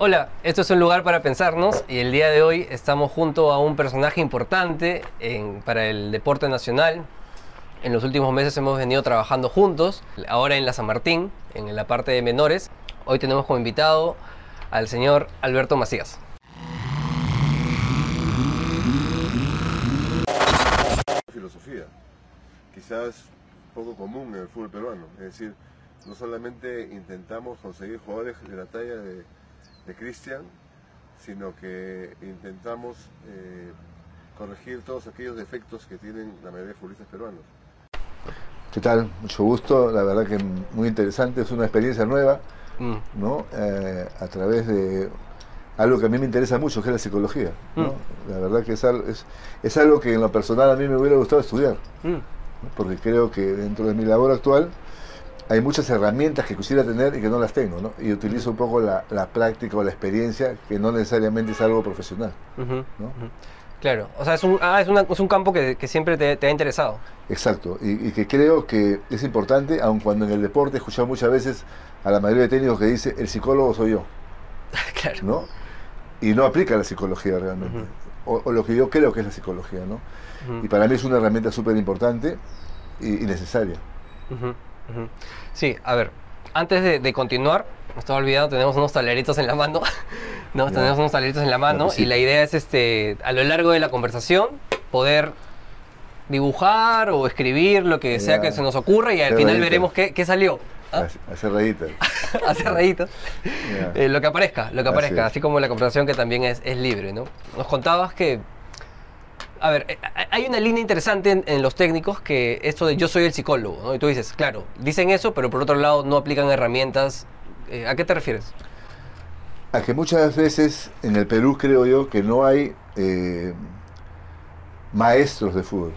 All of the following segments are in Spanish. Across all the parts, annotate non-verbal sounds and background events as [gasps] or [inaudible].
Hola, esto es un lugar para pensarnos y el día de hoy estamos junto a un personaje importante para el deporte nacional. En los últimos meses hemos venido trabajando juntos, ahora en la San Martín, en la parte de menores. Hoy tenemos como invitado al señor Alberto Macías. filosofía, quizás poco común en el fútbol peruano. Es decir, no solamente intentamos conseguir jugadores de la talla de, de Cristian, sino que intentamos eh, corregir todos aquellos defectos que tienen la mayoría de futbolistas peruanos. ¿Qué tal? Mucho gusto, la verdad que muy interesante, es una experiencia nueva, Mm, ¿no? Eh, a través de algo que a mí me interesa mucho, que es la psicología, ¿no? La verdad que es algo, es, es algo que en lo personal a mí me hubiera gustado estudiar, mm, ¿no? porque creo que dentro de mi labor actual hay muchas herramientas que quisiera tener y que no las tengo, ¿no? Y utilizo un poco la, la práctica o la experiencia, que no necesariamente es algo profesional, ujú, ¿no? ujú. Claro, o sea, es un, ah, es una- es un campo que, que siempre te, te ha interesado. Exacto, y, y que creo que es importante, aun cuando en el deporte he escuchado muchas veces a la mayoría de técnicos que dice, el psicólogo soy yo, [laughs] claro. ¿no? Y no aplica la psicología realmente, o, o lo que yo creo que es la psicología, ¿no? Y para mí es una herramienta súper importante y, y necesaria. Sí, a ver, antes de, de continuar, me estaba olvidando, tenemos unos taleritos en la mano. [laughs] no, Ya. tenemos unos taleritos en la mano sí. y la idea es este, a lo largo de la conversación poder dibujar o escribir lo que sea que se nos ocurra y al final veremos qué, qué salió. ¿Ah? Hace- Hacer reír. Hace raditos. Ya. Eh, lo que aparezca, lo que aparezca, así como la conversación que también es, es libre, ¿no? Nos contabas que, a ver, eh, hay una línea interesante en, en los técnicos que esto de yo soy el psicólogo, ¿no? Y tú dices, claro, dicen eso, pero por otro lado no aplican herramientas. Eh, ¿A qué te refieres? A que muchas veces en el Perú creo yo que no hay eh, maestros de fútbol,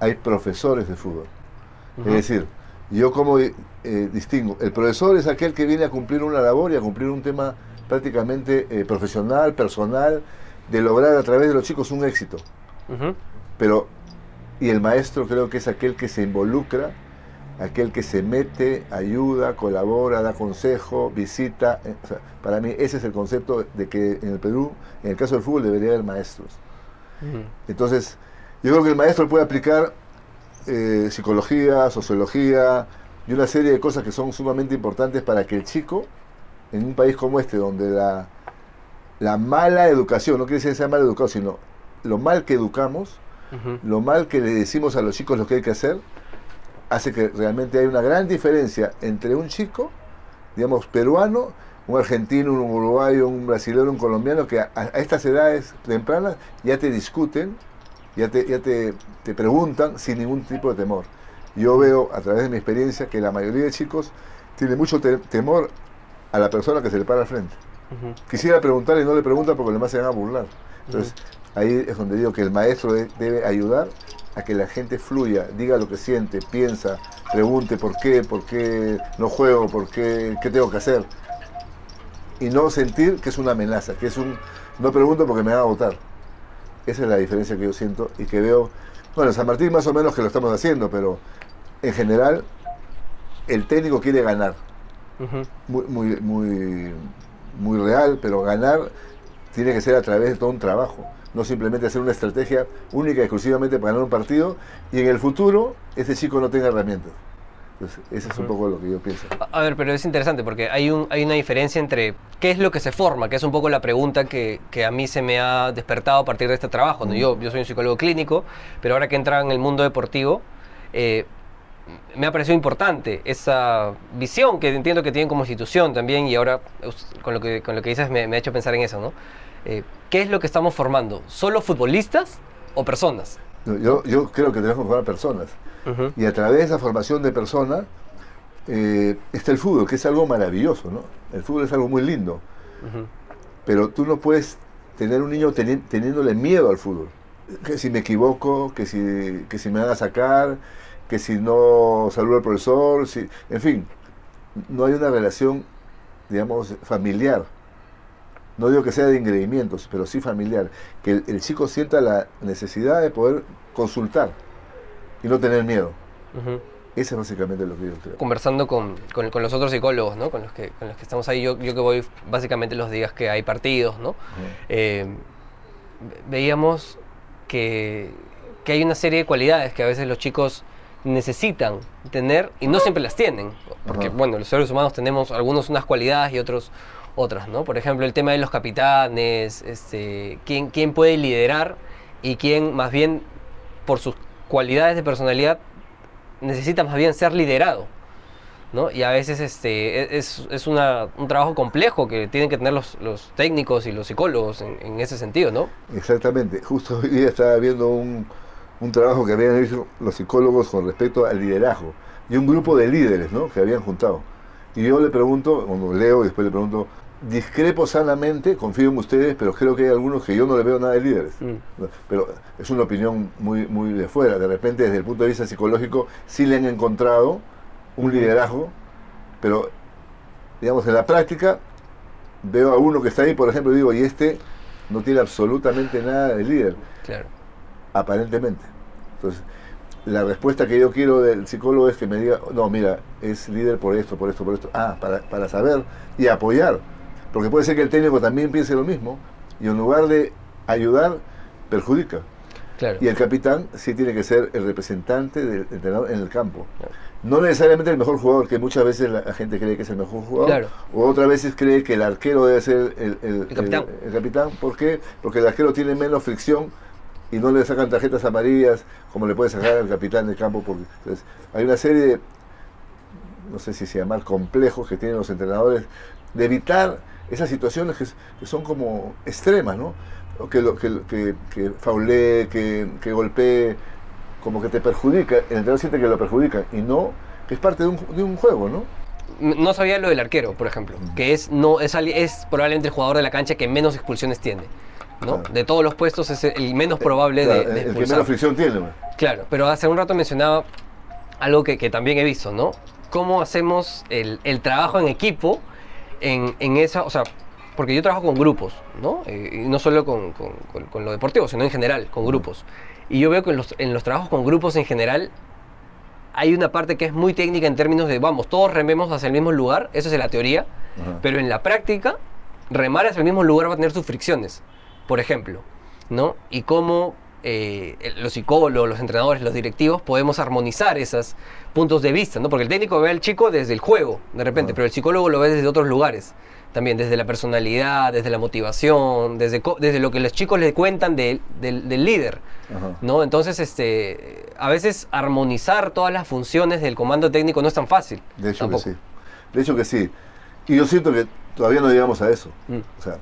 hay profesores de fútbol. Es decir, yo como eh, distingo, el profesor es aquel que viene a cumplir una labor y a cumplir un tema prácticamente eh, profesional, personal, de lograr a través de los chicos un éxito. Pero, y el maestro creo que es aquel que se involucra, aquel que se mete, ayuda, colabora, da consejo, visita. eh, o sea, para mí ese es el concepto de que en el Perú, en el caso del fútbol, debería haber maestros. Entonces, yo creo que el maestro puede aplicar eh, psicología, sociología y una serie de cosas que son sumamente importantes para que el chico, en un país como este, donde la, la mala educación, no quiere decir que sea mal educado, sino lo mal que educamos, lo mal que le decimos a los chicos lo que hay que hacer, hace que realmente hay una gran diferencia entre un chico, digamos, peruano, un argentino, un uruguayo, un brasileño, un colombiano, que a, a estas edades tempranas ya te discuten, ya te, ya te, te preguntan sin ningún tipo de temor. Yo veo a través de mi experiencia que la mayoría de chicos tiene mucho te- temor a la persona que se le para al frente. Quisiera preguntarle y no le preguntan porque además se van a burlar. Entonces, ahí es donde digo que el maestro de- debe ayudar a que la gente fluya, diga lo que siente, piensa, pregunte por qué, por qué no juego, por qué, qué tengo que hacer. Y no sentir que es una amenaza, que es un no pregunto porque me van a votar. Esa es la diferencia que yo siento y que veo. Bueno, en San Martín más o menos que lo estamos haciendo, pero en general el técnico quiere ganar muy, muy, muy real, pero ganar tiene que ser a través de todo un trabajo, no simplemente hacer una estrategia única y exclusivamente para ganar un partido y en el futuro ese chico no tenga herramientas. Entonces, ese es un poco lo que yo pienso. A- ver, pero es interesante porque hay, un, hay una diferencia entre qué es lo que se forma, que es un poco la pregunta que, que a mí se me ha despertado a partir de este trabajo. ¿no? Yo, yo soy un psicólogo clínico, pero ahora que he entrado en el mundo deportivo, eh, me ha parecido importante esa visión que entiendo que tienen como institución también y ahora con lo que, con lo que dices me, me ha hecho pensar en eso. ¿no? Eh, ¿Qué es lo que estamos formando? ¿Solo futbolistas o personas? Yo, yo creo que tenemos que formar personas y a través de esa formación de personas eh, está el fútbol, que es algo maravilloso, ¿no? El fútbol es algo muy lindo, pero tú no puedes tener un niño teni- teniéndole miedo al fútbol. Que si me equivoco, que si, que si me van a sacar, que si no saludo al profesor, si, en fin, no hay una relación, digamos, familiar. No digo que sea de ingredientes, pero sí familiar. Que el, el chico sienta la necesidad de poder consultar y no tener miedo. ujú. Eso es básicamente lo que yo creo. Conversando con, con- con los otros psicólogos, ¿no? Con los que, con los que estamos ahí, yo, yo que voy básicamente los días que hay partidos, ¿no? Eh, ve- veíamos que, que hay una serie de cualidades que a veces los chicos necesitan tener y no siempre las tienen. Porque, bueno, los seres humanos tenemos algunos unas cualidades y otros otras, ¿no? Por ejemplo, el tema de los capitanes, este, quién, quién puede liderar y quién más bien por sus cualidades de personalidad necesita más bien ser liderado. ¿no? Y a veces este, e- es, es una- un trabajo complejo que tienen que tener los, los técnicos y los psicólogos en, en ese sentido, ¿no? Exactamente. Justo hoy día estaba viendo un, un trabajo que habían hecho los psicólogos con respecto al liderazgo y un grupo de líderes ¿no? que habían juntado. Y yo le pregunto, cuando leo y después le pregunto, discrepo sanamente, confío en ustedes, pero creo que hay algunos que yo no le veo nada de líderes. Mm. Pero es una opinión muy, muy de fuera. De repente, desde el punto de vista psicológico, sí le han encontrado un liderazgo, pero, digamos, en la práctica, veo a uno que está ahí, por ejemplo, y digo, y este no tiene absolutamente nada de líder, Claro. aparentemente. Entonces, la respuesta que yo quiero del psicólogo es que me diga, no, mira, es líder por esto, por esto, por esto. Ah, para, para saber y apoyar. Porque puede ser que el técnico también piense lo mismo y en lugar de ayudar, perjudica. Claro. Y el capitán sí tiene que ser el representante del entrenador en el campo. No necesariamente el mejor jugador, que muchas veces la, la gente cree que es el mejor jugador. Claro. O otras veces cree que el arquero debe ser el, el- El capitán. el- el capitán. ¿Por qué? Porque el arquero tiene menos fricción y no le sacan tarjetas amarillas como le puede sacar al capitán del campo. Porque, entonces, hay una serie de, no sé si se llamar complejos que tienen los entrenadores de evitar esas situaciones que, que son como extremas, ¿no? Que, lo, que, que, que que, que golpee, como que te perjudica, el entrenador siente que lo perjudica y no, que es parte de un, de un juego, ¿no? No sabía lo del arquero, por ejemplo, que es, no, es, es probablemente el jugador de la cancha que menos expulsiones tiene. ¿no? Claro. De todos los puestos es el menos probable Claro, de, de el que expulsar. menos fricción tiene. ¿no? Claro, pero hace un rato mencionaba algo que, que también he visto, ¿no? ¿Cómo hacemos el, el trabajo en equipo en, en esa, o sea, porque yo trabajo con grupos, ¿no? Eh, y no solo con, con- con- con lo deportivo, sino en general, con grupos. Y yo veo que en los, en los trabajos con grupos en general hay una parte que es muy técnica en términos de, vamos, todos rememos hacia el mismo lugar, eso es la teoría, Ajá. pero en la práctica, remar hacia el mismo lugar va a tener sus fricciones, por ejemplo, ¿no? Y cómo eh, los psicólogos, los entrenadores, los directivos podemos armonizar esos puntos de vista, ¿no? Porque el técnico ve al chico desde el juego, de repente, pero el psicólogo lo ve desde otros lugares. También desde la personalidad, desde la motivación, desde, desde lo que los chicos le cuentan de- del- del líder. ¿no? Entonces, este, a veces armonizar todas las funciones del comando técnico no es tan fácil. De hecho tampoco. que sí. De hecho que sí. Y yo siento que todavía no llegamos a eso. Mm. O sea,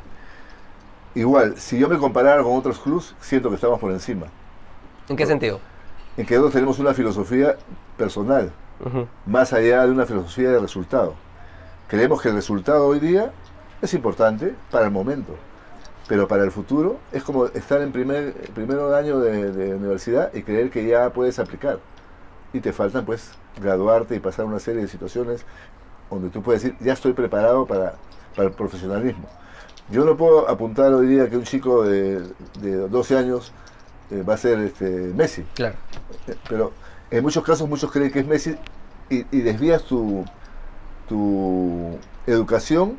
igual, si yo me comparara con otros clubs, siento que estamos por encima. ¿En qué sentido? En que nosotros tenemos una filosofía personal, más allá de una filosofía de resultado. Creemos que el resultado hoy día es importante para el momento, pero para el futuro es como estar en primer primero año de, de universidad y creer que ya puedes aplicar. Y te faltan pues graduarte y pasar una serie de situaciones donde tú puedes decir, ya estoy preparado para, para el profesionalismo. Yo no puedo apuntar hoy día que un chico de, de 12 años eh, va a ser este, Messi. Claro. Eh, Pero en muchos casos muchos creen que es Messi y, y desvías tu, tu educación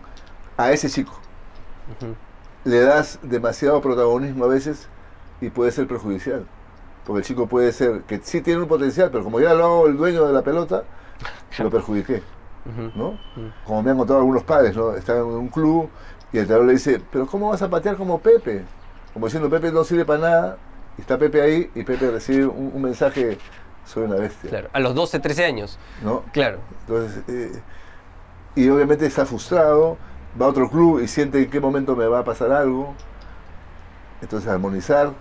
a ese chico. Le das demasiado protagonismo a veces y puede ser perjudicial. Porque el chico puede ser que sí tiene un potencial, pero como ya lo hago el dueño de la pelota, lo perjudiqué. [laughs] ¿no? Como me han contado algunos padres, ¿no? Están en un club y el entrenador le dice, pero ¿cómo vas a patear como Pepe? Como diciendo, Pepe no sirve para nada, y está Pepe ahí y Pepe recibe un, un mensaje, soy una bestia. Claro. A los 12, 13 años. ¿no? Claro. Entonces, eh, y obviamente está frustrado, va a otro club y siente en qué momento me va a pasar algo. Entonces, armonizar.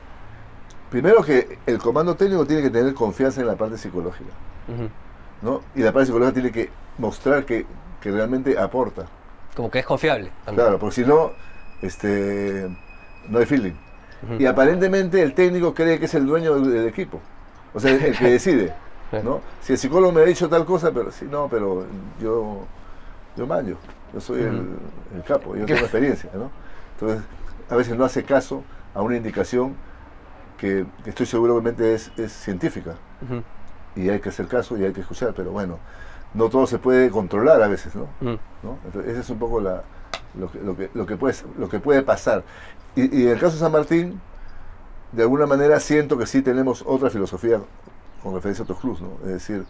Primero que el comando técnico tiene que tener confianza en la parte psicológica. ¿no? Y la parte psicológica tiene que mostrar que, que realmente aporta. Como que es confiable. también. Claro, porque si no, este, no hay feeling. Y aparentemente el técnico cree que es el dueño del, del equipo. O sea, el que [laughs] decide. ¿no? Si el psicólogo me ha dicho tal cosa, pero sí, no, pero yo, yo manjo, yo soy el, el capo, yo tengo experiencia, ¿no? Entonces, a veces no hace caso a una indicación que, que estoy seguro obviamente es, es científica. Y hay que hacer caso y hay que escuchar, pero bueno, no todo se puede controlar a veces, ¿no? Mm. ¿no? Entonces, ese es un poco la, lo, que, lo, que, lo, que puede, lo que puede pasar. Y, y en el caso de San Martín, de alguna manera siento que sí tenemos otra filosofía con referencia a otros clubes, ¿no? Es decir,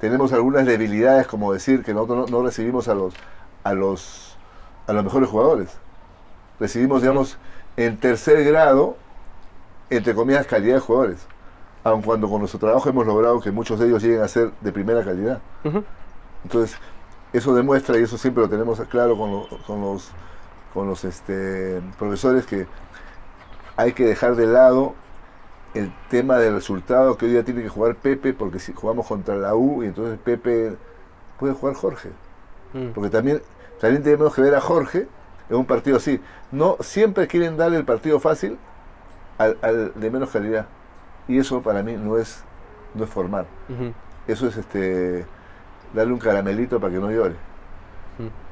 tenemos algunas debilidades, como decir que nosotros no, no recibimos a los, a, los, a los mejores jugadores. Recibimos, digamos, en tercer grado, entre comillas, calidad de jugadores. Aun cuando con nuestro trabajo hemos logrado que muchos de ellos lleguen a ser de primera calidad. Entonces, eso demuestra, y eso siempre lo tenemos claro con, lo- con los, con los este, profesores, que hay que dejar de lado el tema del resultado que hoy día tiene que jugar Pepe, porque si jugamos contra la U, y entonces Pepe puede jugar Jorge. Mm. Porque también, también tenemos que ver a Jorge en un partido así. No siempre quieren darle el partido fácil al, al de menos calidad. Y eso para mí no es, no es formar. Eso es este darle un caramelito para que no llore.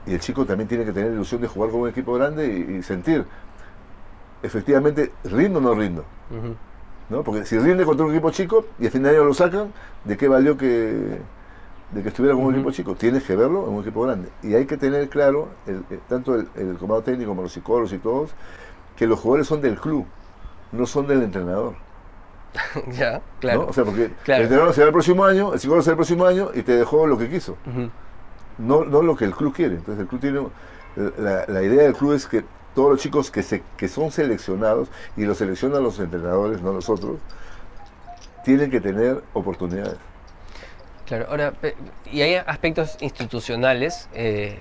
Y el chico también tiene que tener ilusión de jugar con un equipo grande y, y sentir, efectivamente, rindo o no rindo. ¿no? Porque si rinde contra un equipo chico y al fin de año lo sacan, ¿de qué valió que, de que estuviera con un equipo chico? Tienes que verlo en un equipo grande. Y hay que tener claro, el- el- tanto el, el comando técnico como los psicólogos y todos, que los jugadores son del club, no son del entrenador. [laughs] ya, claro. ¿no? O sea, porque Claro. el entrenador será el próximo año, el psicólogo será el próximo año y te dejó lo que quiso. Ujú. no, no lo que el club quiere. Entonces el club tiene la, la idea del club es que todos los chicos que se que son seleccionados y los seleccionan los entrenadores, no nosotros, tienen que tener oportunidades. Claro, ahora, y hay aspectos institucionales, eh,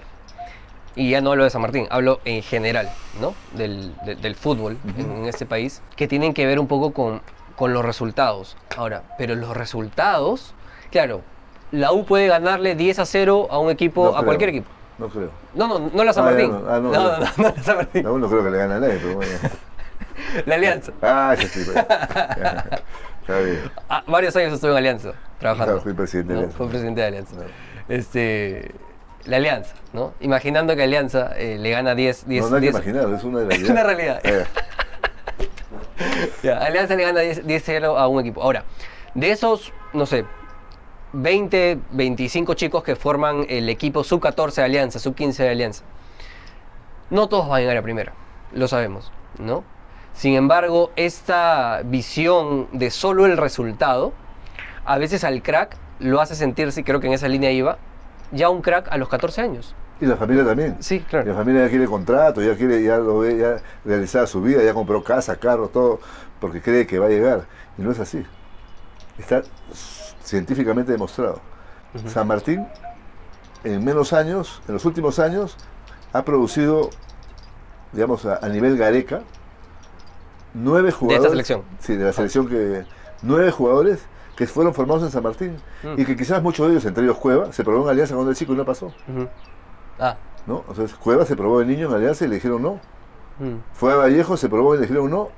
y ya no hablo de San Martín, hablo en general, ¿no? Del, de- del fútbol en, en este país, que tienen que ver un poco con, con los resultados. Ahora, pero los resultados, claro, la U puede ganarle 10 a 0 a un equipo, No a creo. cualquier equipo. No creo. No, no, no la San Ah, ya Martín. no. Ah, no, no, no, no, no la San Martín. Aún no creo que le gane a nadie, pero bueno. [laughs] La Alianza. Ah, sí, sí. Está bien. Ah, varios años estuve en Alianza, trabajando. Claro, fui presidente de. Alianza. Fue presidente de Alianza. Este, la Alianza, ¿no? Imaginando que Alianza eh, le gana 10... 10 No, no hay que 10 imaginar, es una [laughs] realidad. una realidad. Eh, [laughs] Alianza le gana 10 10-0 a un equipo. Ahora, de esos, no sé, 20, 25 chicos que forman el equipo sub-14 de Alianza, sub-15 de Alianza, no todos van a llegar a primera, lo sabemos, ¿no? Sin embargo, esta visión de solo el resultado, a veces al crack lo hace sentirse, creo que en esa línea iba, ya un crack a los 14 años. Y la familia también. Sí, Y la claro. familia ya quiere contrato, ya quiere, ya lo ve, ya realizada su vida, ya compró casa, carro, todo, porque cree que va a llegar. Y no es así. Está científicamente demostrado. San Martín, en menos años, en los últimos años, ha producido, digamos, a, a nivel Gareca, nueve jugadores. selección. Sí, de la selección que. Nueve jugadores que fueron formados en San Martín. Mm. Y que quizás muchos de ellos, entre ellos Cueva, se probó en Alianza cuando era chico y no pasó. Ah. ¿no? Entonces Cueva se probó de niño en Alianza y le dijeron no. mm. Fue a Vallejo, se probó y le dijeron no.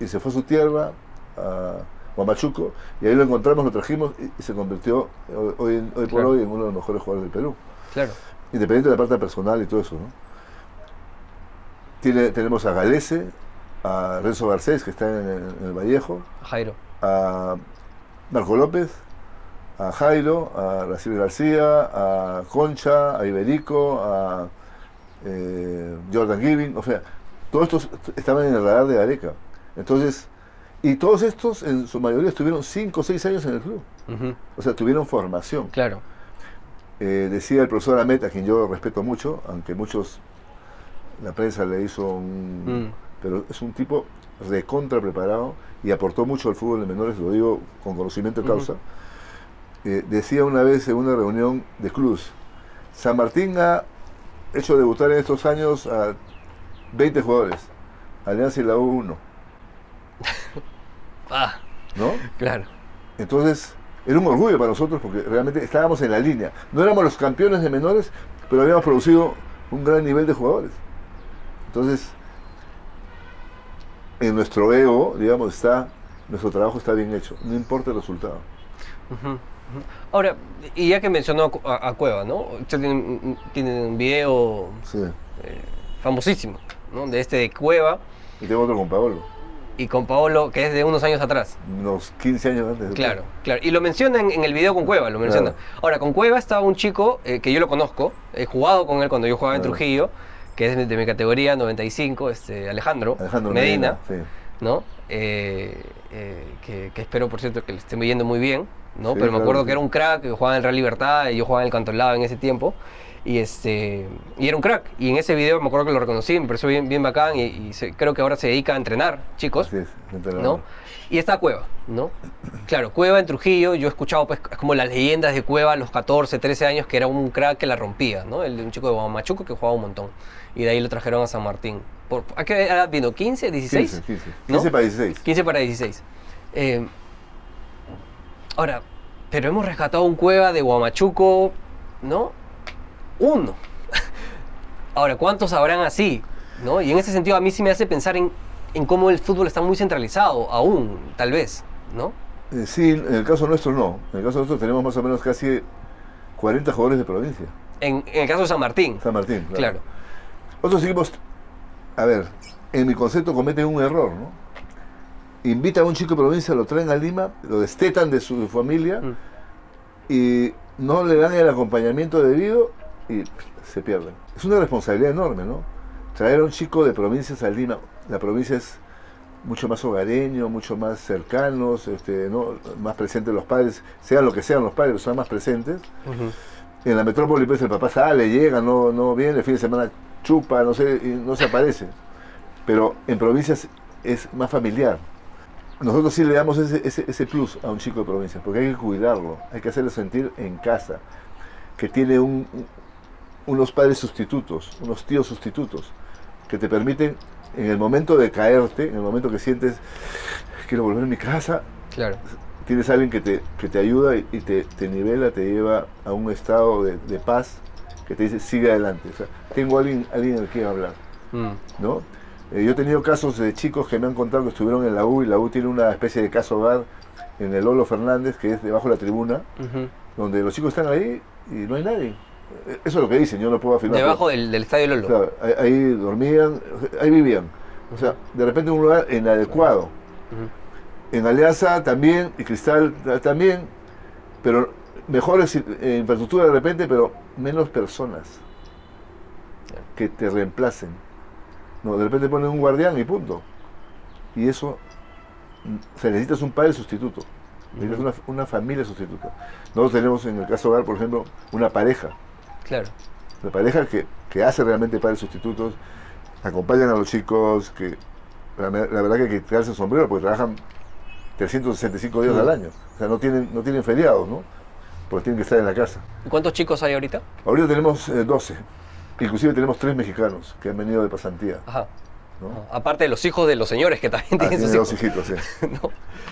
Y se fue a su tierra, a Huamachuco, y ahí lo encontramos, lo trajimos y, se convirtió hoy, hoy, hoy por Claro. hoy en uno de los mejores jugadores del Perú. Claro. Independiente de la parte personal y todo eso, ¿no? Tiene, tenemos a Galese, a Renzo Garcés, que está en, en el Vallejo, Jairo. a Marco López, a Jairo, a Racil García, a Concha, a Iberico, a eh, Jordan Giving, o sea, todos estos estaban en el radar de Gareca. Entonces, y todos estos en su mayoría estuvieron 5 o 6 años en el club, o sea, tuvieron formación. Claro. Eh, decía el profesor Amet, a quien yo respeto mucho, aunque muchos, la prensa le hizo un... Mm. Pero es un tipo recontra preparado y aportó mucho al fútbol de menores, lo digo con conocimiento de causa. Eh, decía una vez en una reunión de Cruz, San Martín ha hecho debutar en estos años a 20 jugadores, Alianza y la U 1, [laughs] Ah, ¿no? claro. Entonces, era un orgullo para nosotros porque realmente estábamos en la línea. No éramos los campeones de menores, pero habíamos producido un gran nivel de jugadores. Entonces, en nuestro ego, digamos, está, nuestro trabajo está bien hecho, no importa el resultado. Ahora, y ya que mencionó a a, Cueva, ¿no? Usted tiene, un- tiene un video Sí. eh, famosísimo, ¿no? De este de Cueva. Y tengo otro con Paolo. y con Paolo, que es de unos años atrás. Unos 15 años antes. de Claro, claro. Y lo menciona en, el video con Cueva, lo menciona. Ahora, con Cueva estaba un chico eh, que yo lo conozco, he jugado con él cuando yo jugaba en. Trujillo, que es de, mi categoría 95, este, Alejandro, Alejandro Medina, Medina, ¿no? Eh, que, que espero, por cierto, que le esté yendo muy bien, ¿no? Sí, Pero me acuerdo que era un crack, que jugaba en el Real Libertad, y yo jugaba en el Cantolao en ese tiempo. Y, este, y era un crack. Y en ese video me acuerdo que lo reconocí, me pareció bien, bien bacán. Y, y se- creo que ahora se dedica a entrenar chicos. Así es. ¿no? Y está Cueva, ¿no? Claro, Cueva en Trujillo, yo he escuchado pues como las leyendas de Cueva a los 14, 13 años, que era un crack que la rompía, ¿no? El, un chico de Guamachuco que jugaba un montón. Y de ahí lo trajeron a San Martín. Por, ¿A qué edad vino? ¿15, 16? 15, 15. ¿No? 15 para 16. 15 para 16. Eh, ahora, pero hemos rescatado un Cueva de Guamachuco, ¿no? Uno. [laughs] Ahora, ¿cuántos habrán así? ¿no? Y en ese sentido a mí sí me hace pensar en, en cómo el fútbol está muy centralizado, aún, tal vez, ¿no? Eh, sí, en el caso nuestro no. En el caso nuestro tenemos más o menos casi 40 jugadores de provincia. En, en el caso de San Martín, San Martín. claro. Otros equipos, a ver, en mi concepto cometen un error, ¿no? Invitan a un chico de provincia, lo traen a Lima, lo destetan de su familia Mm. y no le dan el acompañamiento debido y se pierden. Es una responsabilidad enorme, ¿no? Traer a un chico de provincias a Lima, la provincia es mucho más hogareño, mucho más cercanos, este, ¿no? más presentes los padres, sean lo que sean los padres, son más presentes. En la metrópoli, pues el papá sale, llega, no, no viene, el fin de semana chupa, no sé, y no se aparece. Pero en provincias es más familiar. Nosotros sí le damos ese, ese, ese plus a un chico de provincia, porque hay que cuidarlo, hay que hacerle sentir en casa, que tiene un- un- unos padres sustitutos, unos tíos sustitutos, que te permiten, en el momento de caerte, en el momento que sientes, quiero volver a mi casa, Claro. tienes a alguien que te, que te ayuda y, y te, te nivela, te lleva a un estado de, de paz que te dice sigue adelante. O sea, tengo alguien, alguien al que hablar, Mm. ¿no? Eh, yo he tenido casos de chicos que me han contado que estuvieron en la U y la U tiene una especie de caso hogar en el Lolo Fernández, que es debajo de la tribuna, donde los chicos están ahí y no hay nadie. Eh, Eso es lo que dicen, yo no puedo afirmar. Debajo del, del estadio Lolo. Claro, ahí, ahí dormían, ahí vivían. O sea, de repente en un lugar inadecuado. En Alianza también, y Cristal ta- también, pero mejores eh, infraestructura de repente, pero menos personas que te reemplacen. No, de repente ponen un guardián y punto. Y eso, o sea, necesitas un padre sustituto. Necesitas una, una familia sustituta. Nosotros tenemos en el caso hogar, por ejemplo, una pareja. Claro. La pareja que, que hace realmente padres sustitutos, acompañan a los chicos, que la, la verdad que hay que tirarse el sombrero porque trabajan 365 días al año. O sea, no tienen, no tienen feriados, ¿no? Porque tienen que estar en la casa. ¿Y ¿Cuántos chicos hay ahorita? Ahorita tenemos eh, 12. Inclusive tenemos tres mexicanos que han venido de pasantía. Ajá. ¿no? Ah, Aparte de los hijos de los señores que también Ah, tienen sus tienen dos hijos. hijitos, sí. [laughs] ¿no?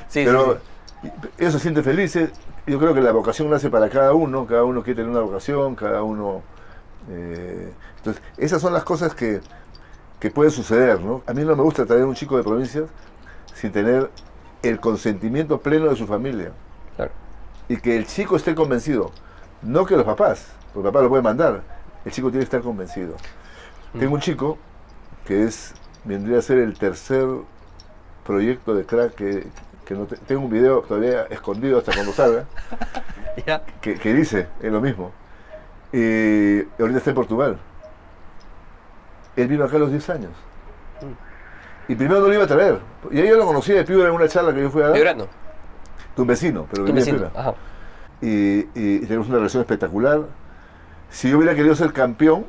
Sí, Pero sí, ellos se sienten felices. Yo creo que la vocación nace para cada uno. Cada uno quiere tener una vocación, cada uno... eh, entonces, esas son las cosas que, que pueden suceder, ¿no? A mí no me gusta traer un chico de provincias sin tener el consentimiento pleno de su familia. Claro. Y que el chico esté convencido. No que los papás, porque papá lo puede mandar. El chico tiene que estar convencido. Tengo un chico que es vendría a ser el tercer proyecto de crack que, que no te- tengo un video todavía escondido hasta cuando salga [laughs] Ya. que, que dice es lo mismo. Y ahorita está en Portugal. Él vino acá a los 10 años. Y primero no lo iba a traer. Y ahí yo lo conocía de Piura en una charla que yo fui a dar. Vibrando. de un vecino pero Tu vecino. Piura y- y tenemos una relación espectacular si yo hubiera querido ser campeón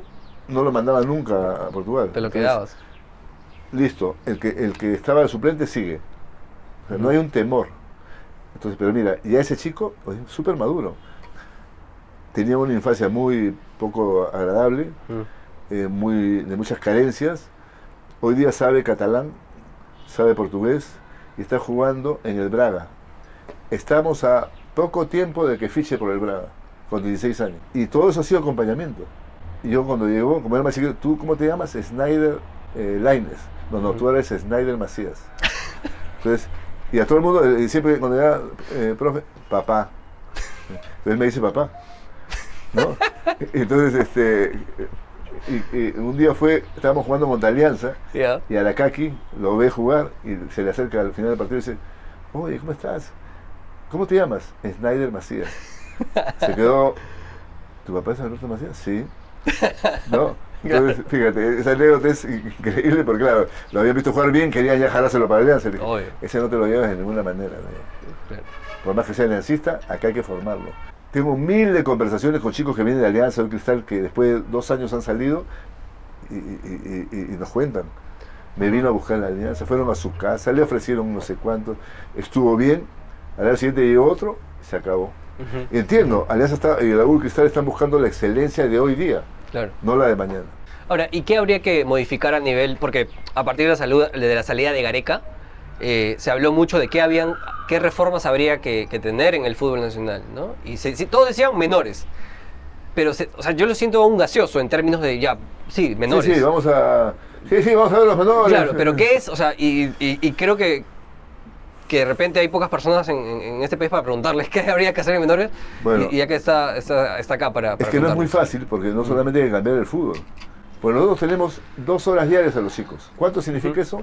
no lo mandaba nunca a Portugal Te lo Entonces, quedabas. listo, el que, el que estaba de suplente sigue. O sea, No hay un temor. Entonces, pero mira, ya ese chico, pues, súper maduro. Tenía una infancia muy poco agradable, Mm. eh, muy, de muchas carencias. Hoy día sabe catalán, sabe portugués y está jugando en el Braga. Estamos a poco tiempo de que fiche por el Braga, con 16 años. Y todo eso ha sido acompañamiento. Y yo cuando llegó, como era más chiquito, ¿tú cómo te llamas? Snyder eh, Laines. No, no, tú eres Snyder Macías. Entonces, y a todo el mundo, eh, siempre cuando era eh, profe, papá. Entonces me dice papá. ¿no? [laughs] Entonces, este, y, y un día fue, estábamos jugando Monta Alianza Ya. y a la Kaki lo ve jugar y se le acerca al final del partido y dice, oye, ¿cómo estás? ¿Cómo te llamas? Snyder Macías. Se quedó, ¿tu papá es Alberto Macías? Sí. ¿No? [laughs] Entonces, fíjate, esa anécdota es increíble porque, claro, lo habían visto jugar bien, querían ya jalárselo para Alianza. Ese no te lo llevas de ninguna manera. Por más que sea aliancista, acá hay que formarlo. Tengo mil de conversaciones con chicos que vienen de Alianza del Cristal que después de dos años han salido y, y- y- y- y nos cuentan. Me vino a buscar la Alianza, fueron a su casa, le ofrecieron no sé cuántos, estuvo bien, al día siguiente llegó otro y se acabó. Entiendo, Alianza está, y la U Cristal están buscando la excelencia de hoy día, Claro. no la de mañana. Ahora, ¿y qué habría que modificar a nivel? Porque a partir de la, salud, de la salida de Gareca, eh, se habló mucho de qué habían, qué reformas habría que, que tener en el fútbol nacional, ¿no? Y se, todos decían menores. Pero, se- o sea, yo lo siento un gaseoso en términos de, ya, sí, menores. Sí, sí, vamos a, sí, sí, vamos a ver los menores. Claro, pero ¿qué es? O sea, y, y- y creo que, que de repente hay pocas personas en, en- este país para preguntarles [laughs] qué habría que hacer en menores. Bueno. y, y ya que está, está, está acá para, Es que no es muy fácil porque no solamente hay que cambiar el fútbol. Pues nosotros tenemos dos horas diarias a los chicos. ¿Cuánto significa eso?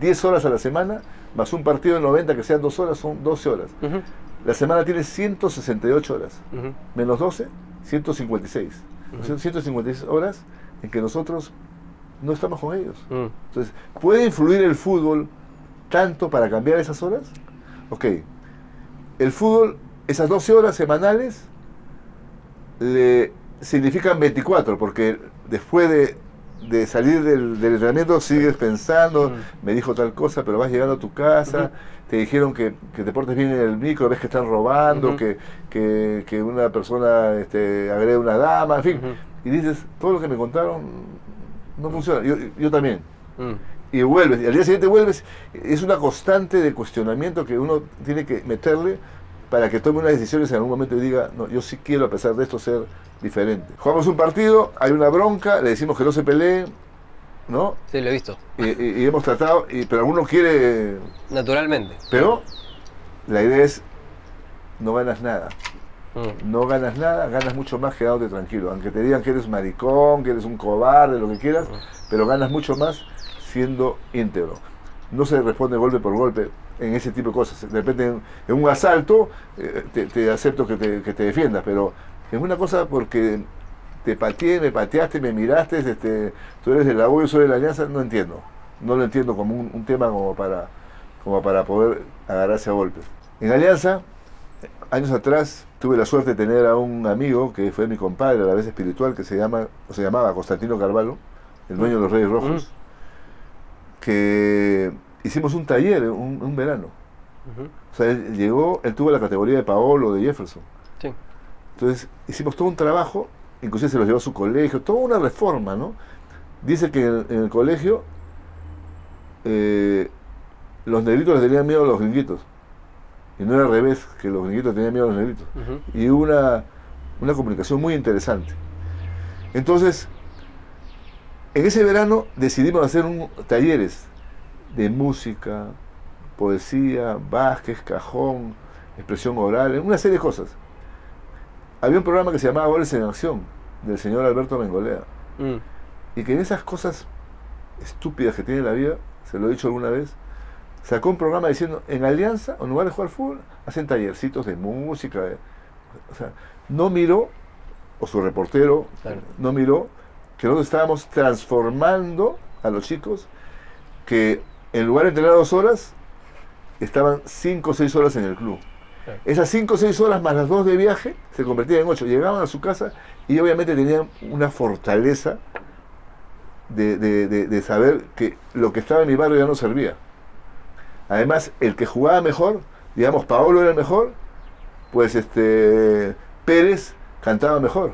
10 horas a la semana, más un partido de 90 que sean dos horas, son 12 horas. Ujú, La semana tiene 168 horas. ujú. Menos 12, 156. O sea, 156 horas en que nosotros no estamos con ellos. Mm. Entonces, ¿puede influir el fútbol tanto para cambiar esas horas? Ok. El fútbol, esas 12 horas semanales, le significan 24, porque después de, de salir del, del entrenamiento sigues pensando, me dijo tal cosa, pero vas llegando a tu casa, te dijeron que, que te portes bien en el micro, ves que están robando, que, que, que una persona este, agrede a una dama, en fin. Y dices, todo lo que me contaron no funciona. Yo, yo también Mm. Y vuelves, y al día siguiente vuelves, es una constante de cuestionamiento que uno tiene que meterle para que tome unas decisiones en algún momento y diga, no, yo sí quiero a pesar de esto ser diferente. Jugamos un partido, hay una bronca, le decimos que no se peleen, ¿no? Sí, lo he visto. Y, y- y hemos tratado, y, pero alguno quiere, Naturalmente. pero la idea es, no ganas nada. Mm. No ganas nada, ganas mucho más quedándote tranquilo. Aunque te digan que eres maricón, que eres un cobarde, lo que quieras, pero ganas mucho más siendo íntegro. No se responde golpe por golpe en ese tipo de cosas. De repente en, un asalto eh, te, acepto que te, que te defiendas, pero en una cosa porque te pateé, me pateaste, me miraste, este, tú eres de la U, yo soy de la Alianza, no entiendo. No lo entiendo como un, tema como para, como para poder agarrarse a golpes. En Alianza, años atrás, tuve la suerte de tener a un amigo que fue mi compadre, a la vez espiritual, que se, llama, se llamaba Constantino Carvalho, el dueño de los Reyes Rojos, que hicimos un taller, un, un verano. O sea, él llegó, él tuvo la categoría de Paolo, de Jefferson. Sí. Entonces hicimos todo un trabajo, inclusive se los llevó a su colegio, toda una reforma, ¿no? Dice que en, en el colegio eh, los negritos les tenían miedo a los gringuitos. Y no era al revés, que los gringuitos tenían miedo a los negritos. Y hubo una, una comunicación muy interesante. Entonces, en ese verano decidimos hacer un, talleres de música, poesía, Vázquez, cajón, expresión oral, una serie de cosas. Había un programa que se llamaba Goles en Acción, del señor Alberto Mengolea, Mm. y que en esas cosas estúpidas que tiene la vida, se lo he dicho alguna vez, sacó un programa diciendo, en Alianza, en lugar de jugar fútbol, hacen tallercitos de música. de- o sea, no miró, o su reportero, Claro. no miró, que nosotros estábamos transformando a los chicos que en lugar de entrenar dos horas, estaban cinco o seis horas en el club. Esas cinco o seis horas más las dos de viaje se convertían en ocho. Llegaban a su casa y obviamente tenían una fortaleza de, de- de- de saber que lo que estaba en mi barrio ya no servía. Además, el que jugaba mejor, digamos, Paolo era el mejor, pues este Pérez cantaba mejor.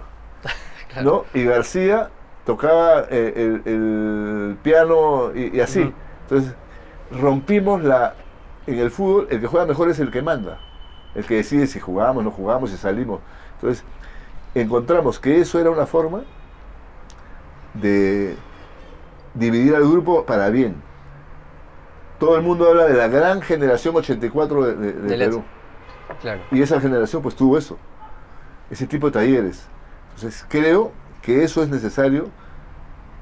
[laughs] ¿no? Y García tocaba eh, el, el piano y, y así. Entonces, rompimos la. En el fútbol, el que juega mejor es el que manda. El que decide si jugamos, no jugamos, si salimos. Entonces, encontramos que eso era una forma de dividir al grupo para bien. Todo el mundo habla de la gran generación 84 de, de- de Perú. Claro. Y esa generación pues tuvo eso, ese tipo de talleres. Entonces creo que eso es necesario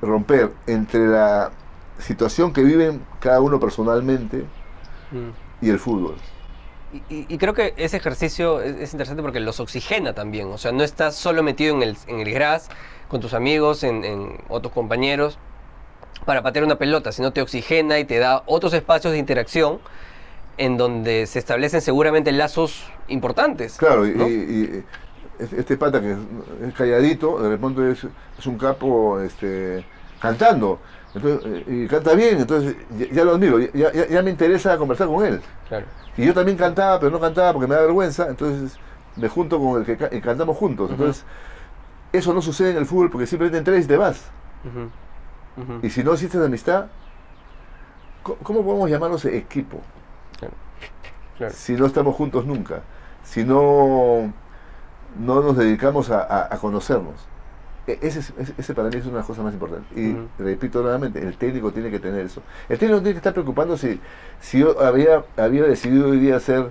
romper entre la situación que viven cada uno personalmente Mm. y el fútbol. Y, y- creo que ese ejercicio es, es interesante porque los oxigena también. O sea, no estás solo metido en el, en el gras con tus amigos, en, en otros compañeros, para patear una pelota, sino te oxigena y te da otros espacios de interacción en donde se establecen seguramente lazos importantes. Claro, ¿no? y- y este- pata que es, calladito, de repente es, es un capo este, cantando. Entonces, eh, y canta bien, entonces ya, ya lo admiro, ya, ya- ya me interesa conversar con él. Claro. Y yo también cantaba, pero no cantaba porque me da vergüenza, entonces me junto con el que y cantamos juntos. Entonces, eso no sucede en el fútbol porque simplemente entras y te vas. Ujú. Ujú. Y si no existe la amistad, ¿cómo, cómo podemos llamarnos equipo? Claro. Claro. Si no estamos juntos nunca, si no, no nos dedicamos a, a- a conocernos. E- Ese, es- ese, para mí es una cosas más importantes. Y repito nuevamente, el técnico tiene que tener eso. El técnico tiene que estar preocupando si, si yo había, había decidido hoy día hacer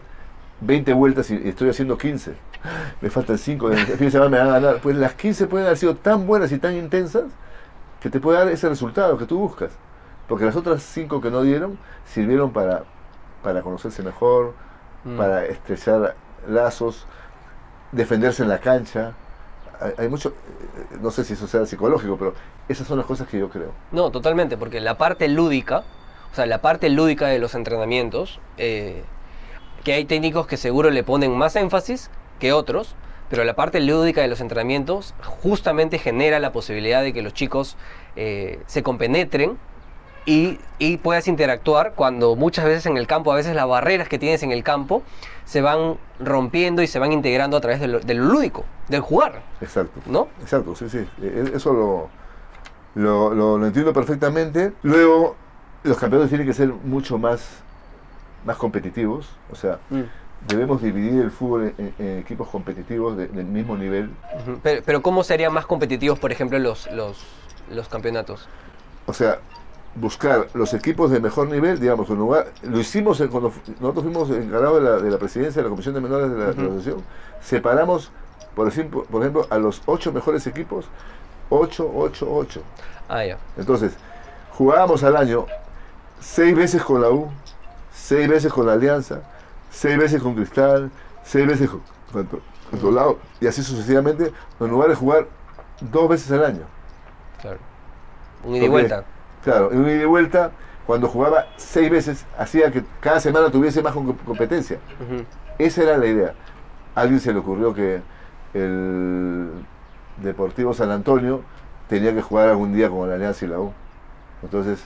20 vueltas y estoy haciendo 15. [gasps] Me faltan 5, el fin de semana me van a ganar. Pues las 15 pueden haber sido tan buenas y tan intensas que te puede dar ese resultado que tú buscas. Porque las otras 5 que no dieron sirvieron para, para conocerse mejor, Mm. para estrechar lazos, defenderse en la cancha. Hay, mucho, no sé si eso sea psicológico, pero esas son las cosas que yo creo. No, totalmente, porque la parte lúdica, o sea, la parte lúdica de los entrenamientos, eh, que hay técnicos que seguro le ponen más énfasis que otros, pero la parte lúdica de los entrenamientos justamente genera la posibilidad de que los chicos eh, se compenetren y, y puedas interactuar cuando muchas veces en el campo, a veces las barreras que tienes en el campo se van rompiendo y se van integrando a través de lo, de lo lúdico, del jugar, Exacto. ¿no? Exacto, sí, sí. Eh, Eso lo, lo, lo- lo entiendo perfectamente. Luego, los campeones tienen que ser mucho más, más competitivos. O sea, debemos dividir el fútbol en, en equipos competitivos de- del mismo nivel. Pero, pero ¿cómo serían más competitivos, por ejemplo, los, los, los campeonatos? O sea, buscar los equipos de mejor nivel, digamos, en lugar, lo hicimos en- cuando nosotros fuimos encargados de la, de la presidencia de la Comisión de Menores de la, de la Ujú. asociación, separamos, por ejemplo, por ejemplo, a los ocho mejores equipos, 8, 8, 8. Ah, ya. Entonces, jugábamos al año seis veces con la U, seis veces con la Alianza, seis veces con Cristal, seis veces con, con, con Tolao, y así sucesivamente, en lugar de jugar dos veces al año. Claro. Un ida y vuelta. Claro, en un ida y vuelta, cuando jugaba seis veces, hacía que cada semana tuviese más com- competencia. Esa era la idea. A alguien se le ocurrió que el Deportivo San Antonio tenía que jugar algún día con la Alianza y la U. Entonces,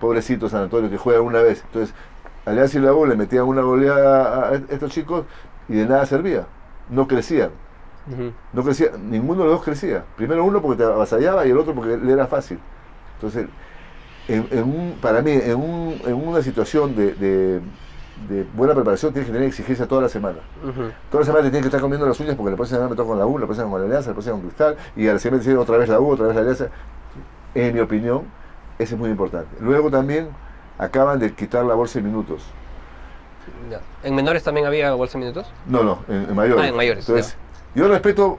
pobrecito San Antonio que juega una vez. Entonces, Alianza y la U le metían una goleada a estos chicos y de nada servía. No crecían. No crecía, ninguno de los dos crecía. Primero uno porque te avasallaba y el otro porque le era fácil. Entonces, en, en un- para mí, en, un- en una situación de, de- de buena preparación, tienes que tener exigencia toda la semana. Toda la semana te tienes que estar comiendo las uñas porque la próxima semana me toca con la U, la próxima con la Alianza, la próxima con Cristal, y a la siguiente semana otra vez la U, otra vez la Alianza. En mi opinión, eso es muy importante. Luego también acaban de quitar la bolsa de minutos. Ya. ¿En menores también había bolsa de minutos? No, no, en, en mayores. Ah, en mayores, Entonces, yo respeto,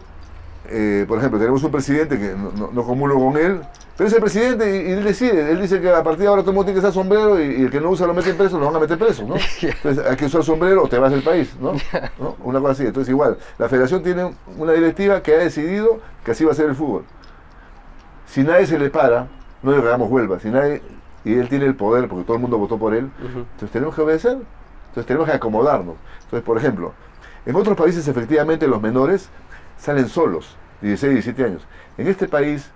eh, por ejemplo, tenemos un presidente que no, no, no con él, pero es el presidente y, y él decide. Él dice que a partir de ahora todo el mundo tiene que usar sombrero y, y el que no usa lo mete preso, lo van a meter preso, ¿no? [laughs] Entonces hay que usar sombrero o te vas del país, ¿no? ¿No? Una cosa así. Entonces igual, la federación tiene una directiva que ha decidido que así va a ser el fútbol. Si nadie se le para, no que hagamos huelga, si nadie, y él tiene el poder porque todo el mundo votó por él, entonces tenemos que obedecer. Entonces tenemos que acomodarnos. Entonces, por ejemplo, en otros países efectivamente los menores salen solos, 16, 17 años. En este país,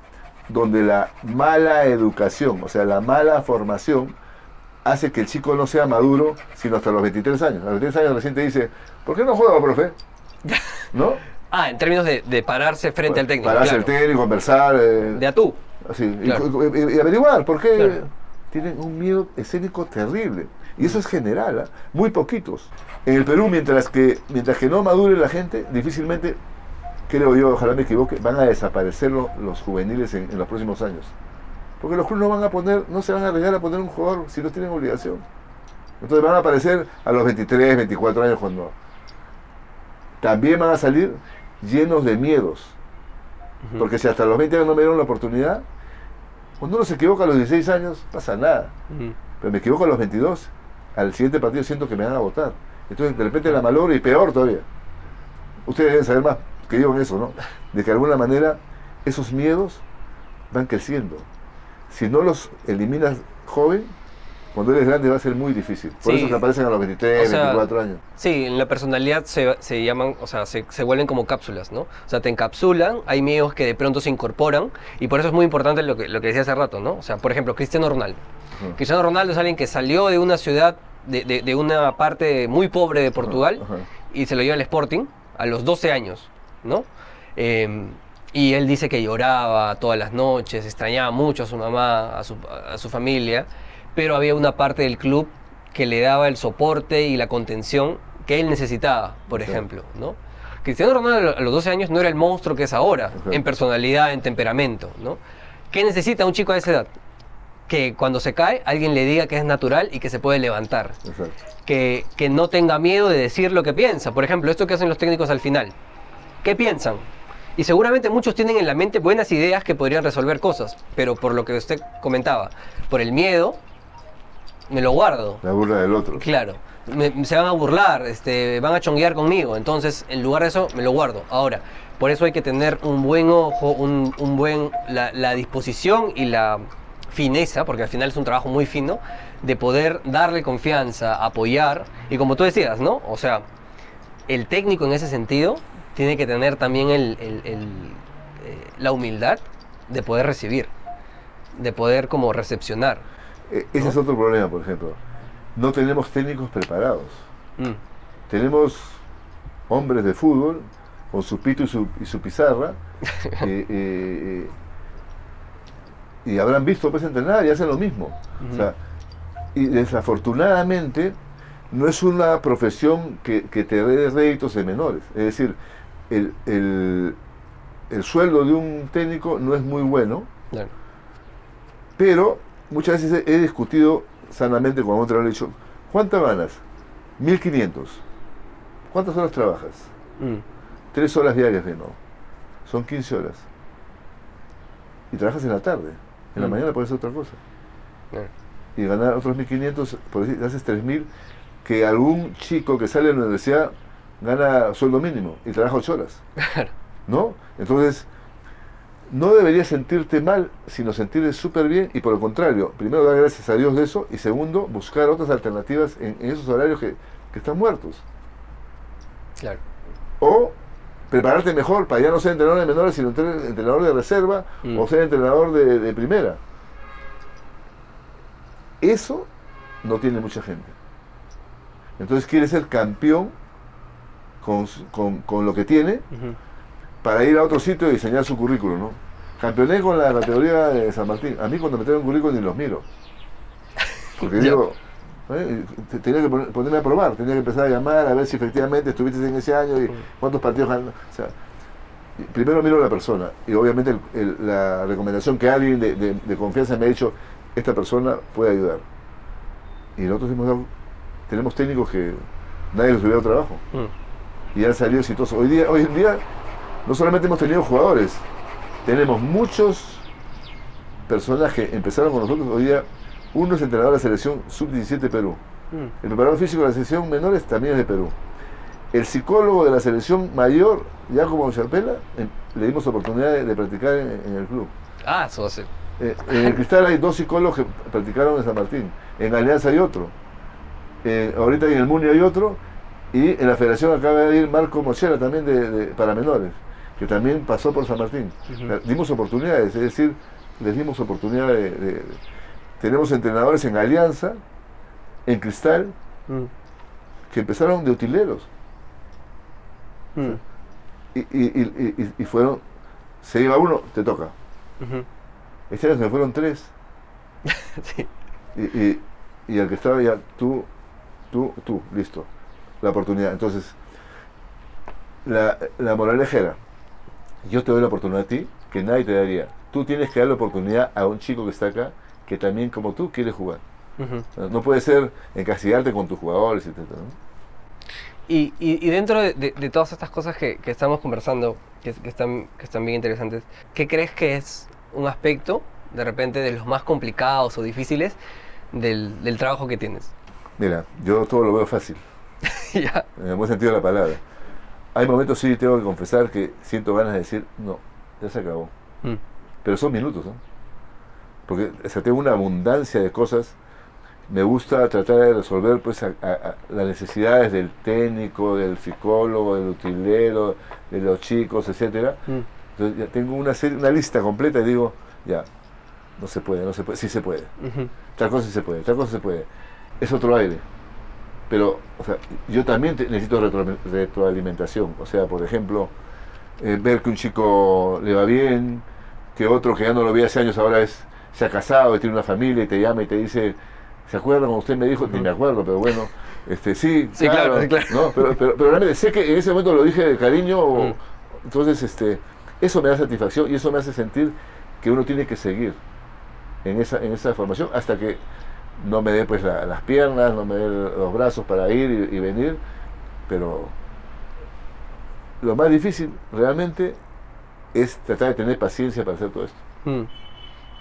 donde la mala educación, o sea, la mala formación, hace que el chico no sea maduro, sino hasta los 23 años. A los 23 años recién te dice, ¿por qué no juega, profe? [laughs] ¿No? Ah, en términos de, de pararse frente al técnico. Pararse claro. el técnico, conversar. eh, De atú. Así, y- Claro. y, y averiguar por qué Claro. tienen un miedo escénico terrible. Y eso es general, ¿ah? muy poquitos. En el Perú, mientras que, mientras que no madure la gente, difícilmente, creo yo, ojalá me equivoque, van a desaparecer lo- los juveniles en, en los próximos años. Porque los clubes no van a poner, no se van a arriesgar a poner un jugador si no tienen obligación. Entonces van a aparecer a los 23, 24 años cuando también van a salir llenos de miedos. Porque si hasta los 20 años no me dieron la oportunidad, Cuando uno se equivoca a los 16 años, pasa nada. Pero me equivoco a los 22. Al siguiente partido siento que me van a votar. Entonces, de repente la malogro y peor todavía. Ustedes deben saber más que en eso, ¿no? De que de alguna manera esos miedos van creciendo. Si no los eliminas joven, cuando eres grande va a ser muy difícil. Por Sí. eso que aparecen a los 23, O sea, 24 años. Sí, en la personalidad se, se llaman, o sea, se, se vuelven como cápsulas, ¿no? O sea, te encapsulan, hay miedos que de pronto se incorporan y por eso es muy importante lo que, lo que decía hace rato, ¿no? O sea, por ejemplo, Cristiano Ronaldo. Cristiano Ronaldo es alguien que salió de una ciudad, de, de- de una parte muy pobre de Portugal y se lo lleva al Sporting a los 12 años, ¿no? Eh, y él dice que lloraba todas las noches, extrañaba mucho a su mamá, a su, a su familia, pero había una parte del club que le daba el soporte y la contención que él necesitaba, por Sí. ejemplo, ¿no? Cristiano Ronaldo a los 12 años no era el monstruo que es ahora, en personalidad, en temperamento, ¿no? ¿Qué necesita un chico de esa edad? Que cuando se cae, alguien le diga que es natural y que se puede levantar que no tenga miedo de decir lo que piensa. Por ejemplo, esto que hacen los técnicos al final. ¿Qué piensan? Y seguramente muchos tienen en la mente buenas ideas que podrían resolver cosas, pero por lo que usted comentaba, por el miedo, me lo guardo. La burla del otro. Claro, me- se van a burlar, este, van a chonguear conmigo, entonces en lugar de eso me lo guardo. Ahora, por eso hay que tener un buen ojo, un, un buen, la, la disposición y la fineza, porque al final es un trabajo muy fino, de poder darle confianza, apoyar, y como tú decías, ¿no? O sea, el técnico en ese sentido tiene que tener también el- el- el, eh, la humildad de poder recibir, de poder como recepcionar. E- Ese ¿no? es otro problema, por ejemplo. No tenemos técnicos preparados. Mm, Tenemos hombres de fútbol con su pito y su, y su pizarra. [laughs] eh, eh, y habrán visto pues entrenar y hacen lo mismo. O sea, y desafortunadamente no es una profesión que, que te dé réditos de menores. Es decir, el, el- el sueldo de un técnico no es muy bueno, claro. pero muchas veces he discutido sanamente con otro, le he dicho, ¿cuántas ganas? 1500. ¿Cuántas horas trabajas? Mm, Tres horas diarias de no. Son 15 horas. Y trabajas en la tarde. En la Mm. mañana puedes hacer otra cosa. Y ganar otros 1500, por decir, haces 3000, que algún chico que sale de la universidad gana sueldo mínimo y trabaja 8 horas. ¿No? Entonces, no deberías sentirte mal, sino sentirte súper bien y por el contrario, primero dar gracias a Dios de eso y segundo, buscar otras alternativas en, en esos horarios que, que están muertos. Claro. O prepararte mejor para ya no ser entrenador de menores, sino entren- entrenador de reserva Mm. o ser entrenador de, de primera. Eso no tiene mucha gente. Entonces quiere ser campeón con, con- con lo que tiene para ir a otro sitio y diseñar su currículum, ¿no? Campeoné con la categoría de San Martín. A mí cuando me traen un currículum ni los miro. Porque [laughs] digo, ¿eh? Te- tenía que poner- ponerme a probar, tenía que empezar a llamar a ver si efectivamente estuviste en ese año y cuántos partidos ganaste. O sea, primero miro a la persona y obviamente el- el- la recomendación que alguien de, de- de confianza me ha dicho, esta persona puede ayudar. Y nosotros hemos dado- tenemos técnicos que nadie les hubiera dado trabajo Mm, y han salido exitosos. Hoy día, hoy en día no solamente hemos tenido jugadores, tenemos muchos personas que empezaron con nosotros. Hoy día uno es entrenador de la selección sub-17 Perú. mm. El preparador físico de la selección menores también es de Perú. El psicólogo de la selección mayor, ya como Charpela, le dimos oportunidad de, de practicar en, en el club. Ah, eso va a ser. Eh, en el Cristal hay dos psicólogos que practicaron en San Martín. En Alianza hay otro. Eh, ahorita en el Muni hay otro. Y en la federación acaba de ir Marco Mochera también de, de- para menores, que también pasó por San Martín. Dimos oportunidades, es decir, les dimos oportunidad de, Tenemos entrenadores en Alianza, en Cristal, Mm, que empezaron de utileros. mm, Y, y- y- y- y fueron... Se iba uno, te toca. Este año se me fueron tres. [laughs] Sí. Y el que estaba ya, tú, tú, tú, listo. La oportunidad. Entonces, la, la moraleja era, yo te doy la oportunidad a ti, que nadie te daría. Tú tienes que dar la oportunidad a un chico que está acá, que también como tú quiere jugar. No puede ser encasillarte con tus jugadores, etc. ¿no? Y, y- y dentro de, de- de todas estas cosas que, que estamos conversando, que, que están, que están bien interesantes, ¿qué crees que es un aspecto de repente de los más complicados o difíciles del, del trabajo que tienes? Mira, yo todo lo veo fácil, [laughs] ya. en el buen sentido de la palabra. Hay momentos, sí, tengo que confesar que siento ganas de decir, no, ya se acabó. Mm. Pero son minutos, ¿no? Porque o sea, tengo una abundancia de cosas. Me gusta tratar de resolver pues, a- a- a las necesidades del técnico, del psicólogo, del utilero, de los chicos, etcétera. Mm. Entonces ya tengo una, serie, una lista completa y digo, ya, no se puede, no se puede, sí se puede. Ujú. Tal cosa sí se puede, tal cosa se puede. Es otro aire. Pero, o sea, yo también necesito retro- retroalimentación. O sea, por ejemplo, eh, ver que un chico le va bien, que otro que ya no lo vi hace años ahora es, se ha casado y tiene una familia y te llama y te dice, ¿se acuerdan cuando usted me dijo? Ni me acuerdo, pero bueno, este, sí, Sí, claro, claro. ¿no? Pero, pero, pero realmente sé que en ese momento lo dije de cariño, o- Mm. entonces este, eso me da satisfacción y eso me hace sentir que uno tiene que seguir en esa, en esa formación hasta que no me dé pues la- las piernas, no me dé los brazos para ir y, y venir, pero lo más difícil realmente es tratar de tener paciencia para hacer todo esto. Mm.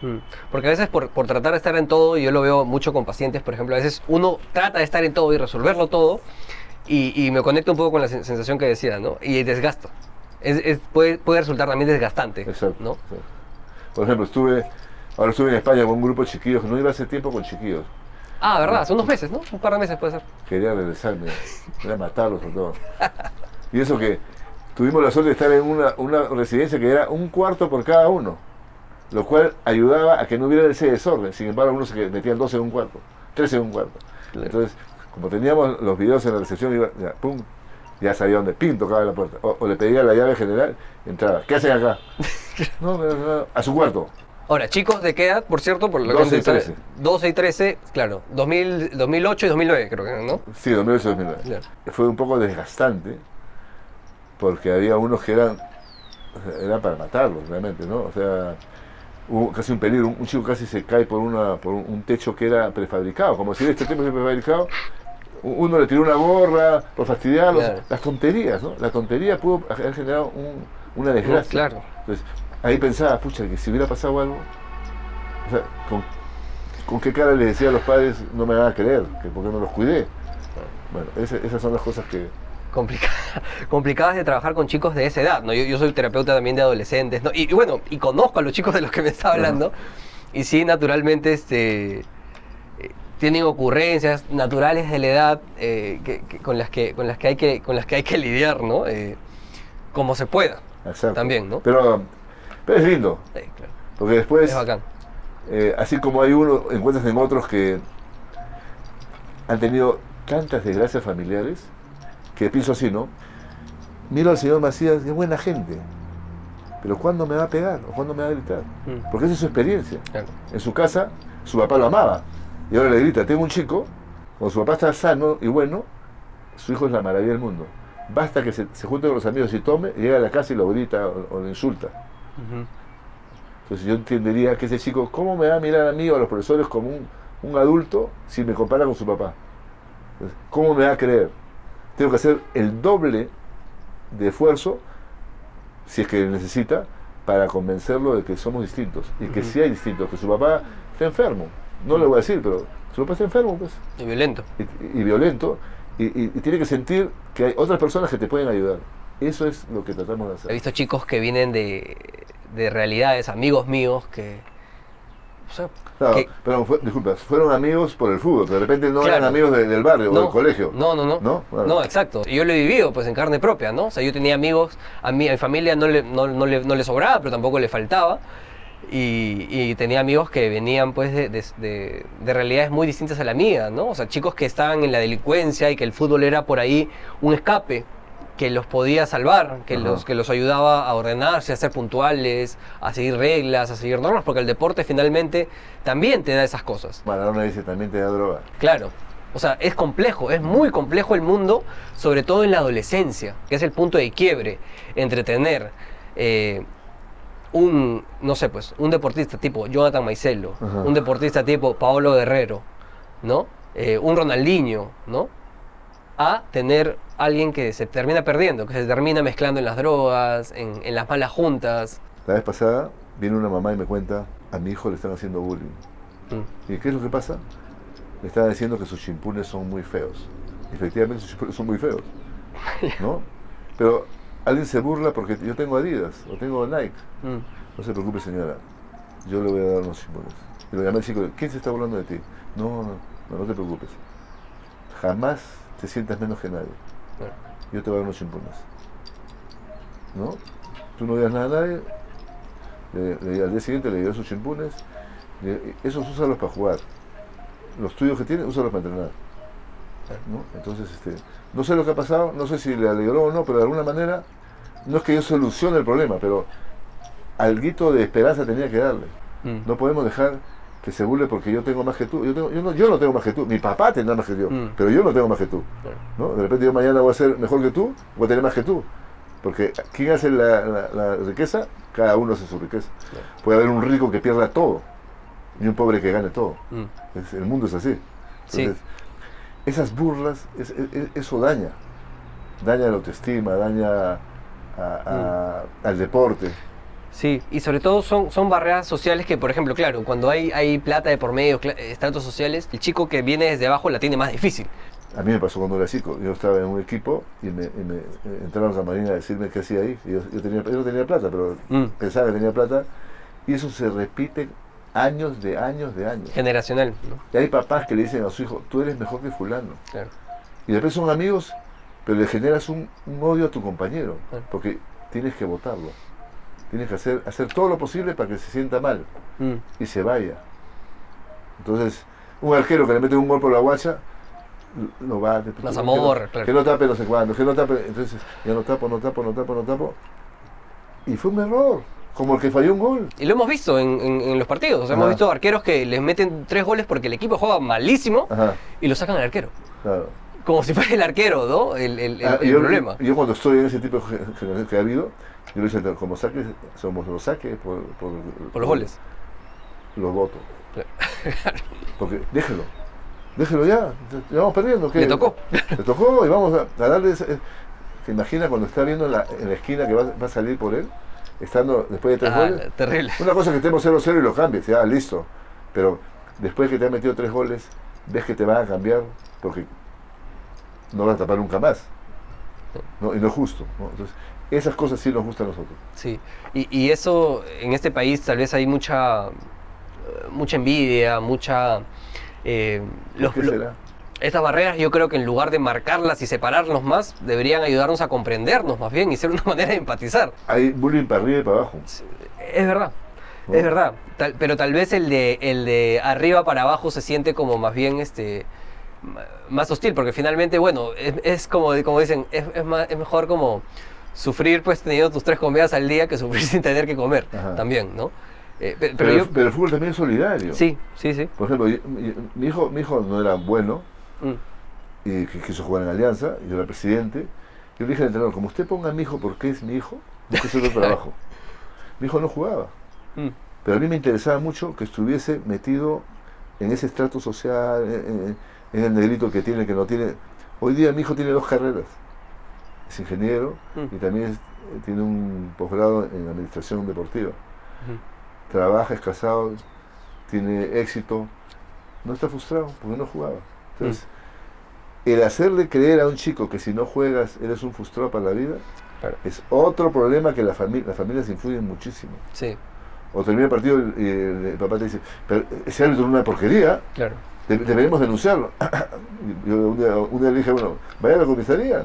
Mm. Porque a veces por, por tratar de estar en todo, y yo lo veo mucho con pacientes, por ejemplo, a veces uno trata de estar en todo y resolverlo todo, y, y me conecto un poco con la sen- sensación que decía, ¿no? Y desgasta. Es, es- puede, puede resultar también desgastante, Exacto, ¿no? exacto. Por ejemplo, estuve, ahora estuve en España con un grupo de chiquillos, no iba hace tiempo con chiquillos. Ah, ¿verdad? Hace unos meses, ¿no? Un par de meses puede ser. Quería regresarme, [laughs] quería matarlos a todos. Y eso que tuvimos la suerte de estar en una, una residencia que era un cuarto por cada uno, lo cual ayudaba a que no hubiera ese desorden. Sin embargo, algunos se metían 12 en un cuarto, 13 en un cuarto. Entonces, como teníamos los videos en la recepción, iba, ya, pum, ya sabía dónde, pin, tocaba la puerta. O, o le pedía la llave general, entraba. ¿Qué hacen acá? [laughs] no, no, no, a su cuarto. Ahora, chicos, ¿de qué edad, por cierto? Por lo 12 gente y sabe? 13. 12 y 13, claro. 2000, 2008 y 2009, creo que, ¿no? Sí, 2008 2009. Claro. Fue un poco desgastante porque había unos que eran, eran para matarlos realmente, ¿no? O sea, hubo casi un peligro, un, un chico casi se cae por, una, por un, un techo que era prefabricado, como si este techo es prefabricado, uno le tiró una gorra por fastidiarlos, Claro. las tonterías, ¿no? La tontería pudo haber generado un- una desgracia. claro. Entonces, ahí pensaba, pucha, que si hubiera pasado algo, o sea, ¿con, con qué cara les decía a los padres no me van a creer? Que porque no los cuidé. Bueno, ese- esas son las cosas que... Complica- [laughs] complicadas de trabajar con chicos de esa edad, ¿no? Yo, yo soy terapeuta también de adolescentes, ¿no? Y, y bueno, y conozco a los chicos de los que me está hablando. Y sí, naturalmente, este... eh, Tienen ocurrencias naturales de la edad eh, que- que- con, las que, con, las que hay que, con las que hay que lidiar, ¿no? Eh, como se pueda. Exacto. También, ¿no? Pero, pero es lindo, Sí, claro. porque después, Es bacán. eh, así como hay uno, encuentras en otros que han tenido tantas desgracias familiares, que pienso así, ¿no? Miro al señor Macías, es buena gente, pero ¿cuándo me va a pegar? ¿O cuándo me va a gritar? Mm, Porque esa es su experiencia. claro. En su casa, su papá lo amaba. Y ahora le grita, tengo un chico, cuando su papá está sano y bueno, su hijo es la maravilla del mundo. Basta que se, se junte con los amigos y tome, llega a la casa y lo grita o, o lo insulta. Entonces yo entendería que ese chico, ¿cómo me va a mirar a mí o a los profesores como un, un adulto si me compara con su papá? Entonces, ¿Cómo me va a creer? Tengo que hacer el doble de esfuerzo, si es que necesita, para convencerlo de que somos distintos. Y que Ujú. sí hay distintos, que su papá está enfermo. No le voy a decir, pero su papá está enfermo, pues, Y violento. y, y violento. Y, y- y tiene que sentir que hay otras personas que te pueden ayudar. Eso es lo que tratamos de He hacer. visto chicos que vienen de, de realidades, amigos míos, que... o sea, Claro, que- pero fue- disculpa, fueron amigos por el fútbol, de repente no Claro. eran amigos de- del barrio o del colegio. No, no, no. ¿No? Claro. No, exacto. Y yo lo he vivido pues en carne propia, ¿no? O sea, yo tenía amigos, a mi, a mi familia no le, no, no le, no le sobraba, pero tampoco le faltaba. Y, y tenía amigos que venían pues de, de- de- de realidades muy distintas a la mía, ¿no? O sea, chicos que estaban en la delincuencia y que el fútbol era por ahí un escape que los podía salvar, que Ajá. los, que los ayudaba a ordenarse, a ser puntuales, a seguir reglas, a seguir normas, porque el deporte finalmente también te da esas cosas. Maradona dice también te da droga. Claro. O sea, es complejo, es muy complejo el mundo, sobre todo en la adolescencia, que es el punto de quiebre entre tener eh, un, no sé, pues, un deportista tipo Jonathan Maicelo, Ajá. un deportista tipo Paolo Guerrero, ¿no? Eh, un Ronaldinho, ¿no? A tener alguien que se termina perdiendo, que se termina mezclando en las drogas, en, en las malas juntas. La vez pasada viene una mamá y me cuenta, a mi hijo le están haciendo bullying. Mm. ¿Y qué es lo que pasa? Le están diciendo que sus chimpunes son muy feos. Efectivamente, sus chimpunes son muy feos. [laughs] ¿No? Pero alguien se burla porque yo tengo Adidas o tengo Nike. Mm. No se preocupe, señora. Yo le voy a dar unos chimpunes. Y lo llamé al chico, ¿quién se está burlando de ti? No, no, no, no te preocupes. Jamás te sientas menos que nadie. Claro. Yo te voy a dar unos chimpunes. ¿No? Tú no digas nada a nadie. Le- le- al día siguiente le dio sus chimpunes. Le- esos úsalos para jugar. Los tuyos que tienes, úsalos para entrenar. ¿no? Entonces, este, no sé lo que ha pasado, no sé si le alegró o no, pero de alguna manera, no es que yo solucione el problema, pero alguito de esperanza tenía que darle. Mm. No podemos dejar que se burle porque yo tengo más que tú. Yo, tengo- yo, no, yo no tengo más que tú. Mi papá tendrá más que yo, Mm. pero yo no tengo más que tú. ¿no? De repente yo mañana voy a ser mejor que tú, voy a tener más que tú. Porque ¿quién hace la, la- la riqueza? Cada uno hace su riqueza. Puede haber un rico que pierda todo y un pobre que gane todo. Mm. Es- el mundo es así. Sí. Entonces, esas burlas, es- es- es- eso daña. Daña la autoestima, daña a- a- Mm. al deporte. Sí, y sobre todo son, son barreras sociales que, por ejemplo, claro, cuando hay, hay plata de por medio, estratos sociales, el chico que viene desde abajo la tiene más difícil. A mí me pasó cuando era chico. Yo estaba en un equipo y me, y me- eh, entraron a la marina a decirme qué hacía ahí. Y yo, yo tenía, yo no tenía plata, pero Mm. pensaba que tenía plata. Y eso se repite años de años de años. Generacional, ¿no? Y hay papás que le dicen a su hijo, tú eres mejor que fulano. Claro. Y después son amigos, pero le generas un, un odio a tu compañero. Claro. Porque tienes que votarlo. Tienes que hacer, hacer todo lo posible para que se sienta mal Mm. y se vaya. Entonces, un arquero que le mete un gol por la guacha, lo va Más que amor, no, claro. que no tape no sé cuándo, que no tape, entonces ya no tapo, no tapo, no tapo, no tapo. Y fue un error, como el que falló un gol. Y lo hemos visto en, en- en los partidos. O sea, hemos visto arqueros que les meten tres goles porque el equipo juega malísimo Ajá, y lo sacan al arquero. claro. Como si fuera el arquero, ¿no? El, el- el- Ah, el yo, problema. yo cuando estoy en ese tipo generación que ha habido, yo le digo, como saques, somos los saques por, por, Por los goles. Los voto. Claro. [laughs] Porque déjelo, déjelo ya, ya vamos perdiendo. ¿qué? Le tocó. Le tocó y vamos a, a darle. ese- ¿Se imagina cuando está viendo en la, en la esquina que va, va a salir por él? Estando después de tres Ah, goles. terrible. Una cosa es que estemos 0-0 y lo cambies, ya, listo. Pero después que te han metido tres goles, ves que te van a cambiar porque no van a tapar nunca más. ¿no? Y no es justo. ¿no? Entonces, esas cosas sí nos gustan a nosotros. Sí, y, y eso en este país tal vez hay mucha, mucha envidia, mucha... eh, ¿Por los- qué será? estas barreras yo creo que en lugar de marcarlas y separarnos más, deberían ayudarnos a comprendernos más bien y ser una [laughs] manera de empatizar. Hay bullying para arriba y para abajo. Es verdad, ¿no? es verdad. Tal- pero tal vez el de, el de arriba para abajo se siente como más bien este más hostil, porque finalmente, bueno, es, es como, como dicen, es, es más- es mejor como sufrir pues teniendo tus tres comidas al día que sufrir [laughs] sin tener que comer Ajá. también, ¿no? Eh, pe- pero, Pero, yo... el, pero el fútbol también es solidario. Sí, sí, sí. Por ejemplo, yo- mi, hijo, mi hijo no era bueno Mm, y que quiso jugar en Alianza, yo era presidente. Yo le dije al entrenador, como usted ponga a mi hijo porque es mi hijo, busque otro [laughs] trabajo. Mi hijo no jugaba. mm, Pero a mí me interesaba mucho que estuviese metido en ese estrato social, en, en- en el negrito que tiene, que no tiene. Hoy día mi hijo tiene dos carreras. Es ingeniero Mm. y también es- tiene un posgrado en administración deportiva. ujú. Trabaja, es casado, tiene éxito. No está frustrado porque no jugaba. Entonces, el hacerle creer a un chico que si no juegas eres un frustrado para la vida Claro. es otro problema que la familia, las familias influyen muchísimo. Sí, O termina el partido y el, el papá te dice, pero ese árbitro es una porquería, claro. denunciarlo. [coughs] Yo un día, un día le dije, bueno, vaya a la comisaría,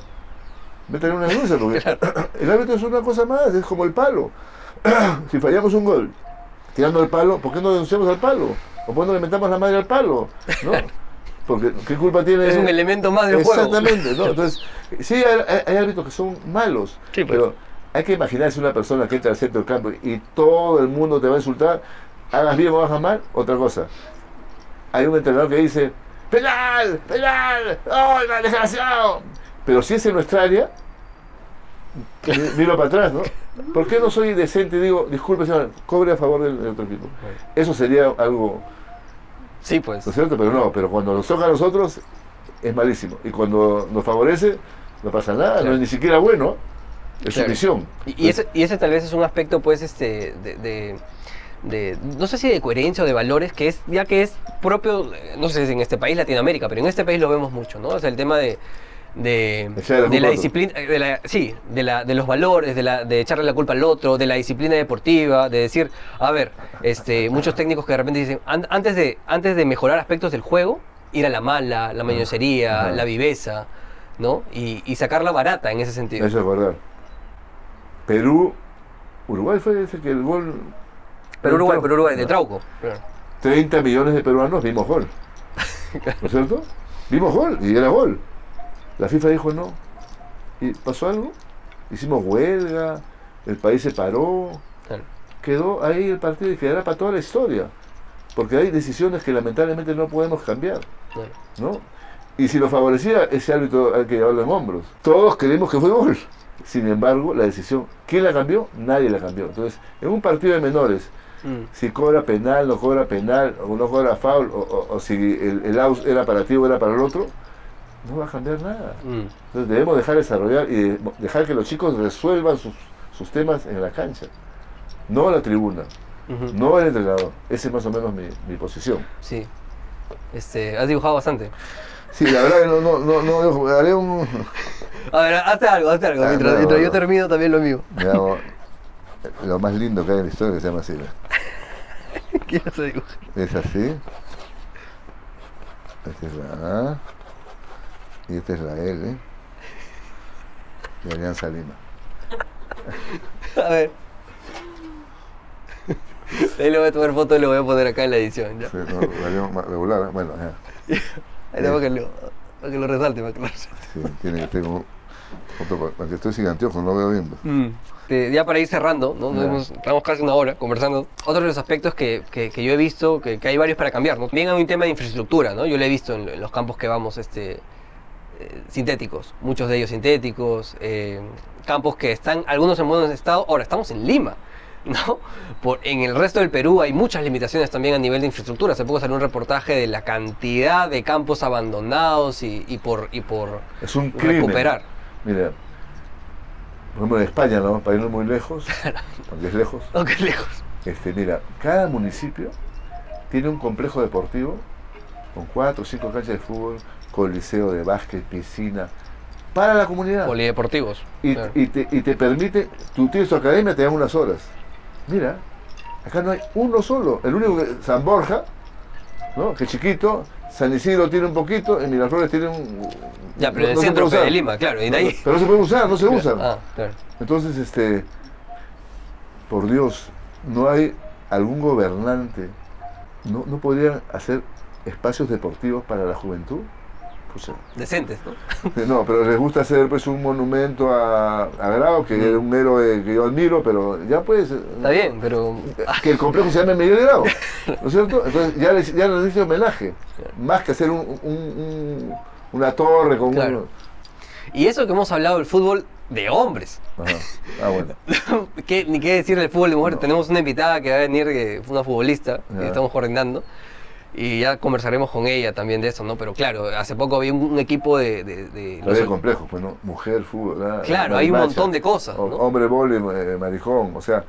tener una denuncia, porque [laughs] [coughs] el árbitro es una cosa más, es como el palo. [coughs] si fallamos un gol tirando el palo, ¿por qué no denunciamos al palo? ¿O por qué no le metamos la madre al palo? ¿No? [laughs] Porque, ¿qué culpa tiene? Es un elemento más del juego. Exactamente, ¿no? Entonces, sí, hay, hay- hay árbitros que son malos, Sí, pues. pero hay que imaginarse una persona que entra al centro del campo y todo el mundo te va a insultar, hagas bien o hagas mal, otra cosa. Hay un entrenador que dice, ¡penal! ¡penal! ¡Oh, desgraciado! Pero si es en nuestra área, mi- miro para atrás, ¿no? ¿Por qué no soy decente y digo, disculpe, señor, cobre a favor del, del otro equipo? Eso sería algo, Sí, pues. ¿no es cierto? Pero no, pero cuando nos toca a nosotros, es malísimo. Y cuando nos favorece, no pasa nada, no es ni siquiera bueno. Es Claro. su misión. Y, y ese, y ese tal vez es un aspecto, pues, este, de, de- de- no sé si de coherencia o de valores, que es, ya que es propio, eh, no sé si en este país, Latinoamérica, pero en este país lo vemos mucho, ¿no? O sea, el tema de, de, la de disciplina, eh, de la, sí, de, la, de los valores, de, la, de echarle la culpa al otro, de la disciplina deportiva, de decir, a ver, este, muchos técnicos que de repente dicen, "An- antes de, antes de mejorar aspectos del juego, ir a la mala, la mañosería, la viveza, ¿no? Y, y sacarla barata en ese sentido. Eso es verdad. Perú, Uruguay fue ese que el gol. Pero Uruguay, pero Uruguay, de Trauco. 30 millones de peruanos vimos gol. ¿No es cierto? Vimos gol y era gol. La FIFA dijo no. ¿Y pasó algo? Hicimos huelga, el país se paró, Claro. quedó ahí el partido y quedará para toda la historia. Porque hay decisiones que lamentablemente no podemos cambiar. Claro. ¿no? Y si lo favorecía, ese árbitro hay que llevarlo en hombros. Todos creemos que fue gol. Sin embargo, la decisión, ¿quién la cambió? Nadie la cambió. Entonces, en un partido de menores, Mm. si cobra penal, no cobra penal, o no cobra foul, o, o- o si el, el out era para ti o era para el otro, no va a cambiar nada. Mm. Entonces debemos dejar desarrollar y de- dejar que los chicos resuelvan sus, sus temas en la cancha. No la tribuna, Ujú. no el entrenador. Esa es más o menos mi, mi posición. Sí. Este, has dibujado bastante. Sí, la verdad que no, no, no, no, haré un... A ver, hazte algo, hazte algo. Ah, mientras no, mientras no. yo termino también lo mío. Hago lo más lindo que hay en la historia que se llama así. [laughs] ¿Qué vas a dibujar? Es así. Esta es la A. Y esta es la L. De Alianza Lima. [laughs] A ver. Ahí le voy a tomar foto y lo voy a poner acá en la edición. ¿ya? Sí, no, regular, ¿eh? bueno, ya. [laughs] Ahí tengo que lo, para que lo resalte, para que lo resalte. Sí, tiene que tengo otro, porque estoy sin anteojos, no veo bien. pues. Mm. Eh, ya para ir cerrando, ¿no? Hemos- estamos casi una hora conversando. Otro de los aspectos que, que- que yo he visto, que, que hay varios para cambiar, ¿no? También hay un tema de infraestructura, ¿no? Yo lo he visto en, en los campos que vamos este, eh, sintéticos, muchos de ellos sintéticos, eh, campos que están, algunos en buen estado. Ahora, estamos en Lima, [laughs] ¿no? Por, en el resto del Perú hay muchas limitaciones también a nivel de infraestructura. Hace poco salió un reportaje de la cantidad de campos abandonados y, y por, y por Es un recuperar. Mira, por ejemplo en España, ¿no? para irnos muy lejos, [laughs] aunque es lejos, Oh, qué lejos. este, mira, cada municipio tiene un complejo deportivo con cuatro o cinco canchas de fútbol, coliseo de básquet, piscina, para la comunidad. Polideportivos. Y, claro. y te, y te permite, tú tienes tu academia, te dan unas horas. Mira, acá no hay uno solo. El único que, San Borja, ¿no? que es chiquito, San Isidro tiene un poquito, y Miraflores tiene un... Ya, pero en el no se centro de Lima, claro, y de ahí. Pero no se puede usar, no se usan. Ah, claro. Entonces, este, por Dios, no hay algún gobernante, no, no podrían hacer espacios deportivos para la juventud. Pucha, Decentes, ¿no? no, pero les gusta hacer pues un monumento a, a Grau, que era un héroe que yo admiro, pero ya pues... Está bien, pero. Que el complejo se llame Miguel Grau, ¿no es cierto? Entonces ya les, ya les dice homenaje, más que hacer un, un- un- una torre con Claro. un... Y eso que hemos hablado del fútbol de hombres. Ajá. Ah, bueno. [laughs] ¿Qué- ni qué decir del fútbol de mujeres. No. Tenemos una invitada que va a venir, que fue una futbolista, que estamos coordinando. Y ya conversaremos con ella también de eso, ¿no? Pero claro, hace poco había un, un equipo de. de- de- No complejo, pues, ¿no? Mujer, fútbol. Claro, hay un montón de cosas. Hombre, vole, eh, marijón, o sea,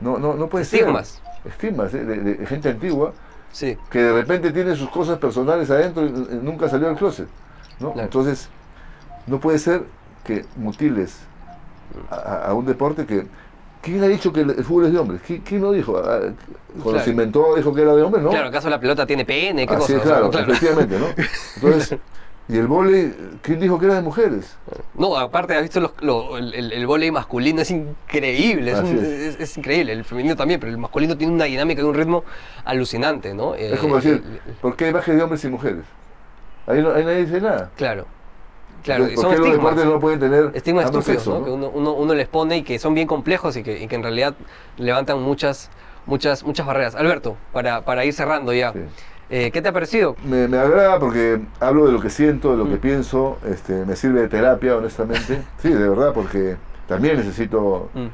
no, no, no puede Estigmas. ser. Estigmas. ¿eh? de, de gente antigua Sí, que de repente tiene sus cosas personales adentro y, nunca salió del closet, ¿no? Claro. Entonces, no puede ser que mutiles a un deporte que... ¿Quién ha dicho que el, fútbol es de hombres? ¿Quién, lo dijo? Ah, Cuando Claro. se inventó dijo que era de hombres, ¿no? claro, ¿acaso la pelota tiene pene? ¿Qué Así cosa? es, O sea, claro, efectivamente, ¿no? Entonces, [laughs] y el vóley, ¿quién dijo que era de mujeres? No, aparte, has visto los- lo- el, el, vóley masculino, es increíble, es, Así un- es. es- es increíble, el femenino también, pero el masculino tiene una dinámica y un ritmo alucinante, ¿no? Es Eh, como decir, el- ¿por qué hay bajes de hombres y mujeres? Ahí, no, ahí nadie dice nada. claro, claro, son ¿Por qué los estigmas, deportes no pueden tener estigmas estúpidos, ¿no? Que uno, uno, uno les pone y que son bien complejos y que, y que en realidad levantan muchas, muchas, muchas barreras. Alberto, para, para ir cerrando ya, Sí. eh, ¿qué te ha parecido? Me, me agrada porque hablo de lo que siento, de lo que Mm. pienso, este, me sirve de terapia, honestamente. [laughs] Sí, de verdad, porque también necesito Mm,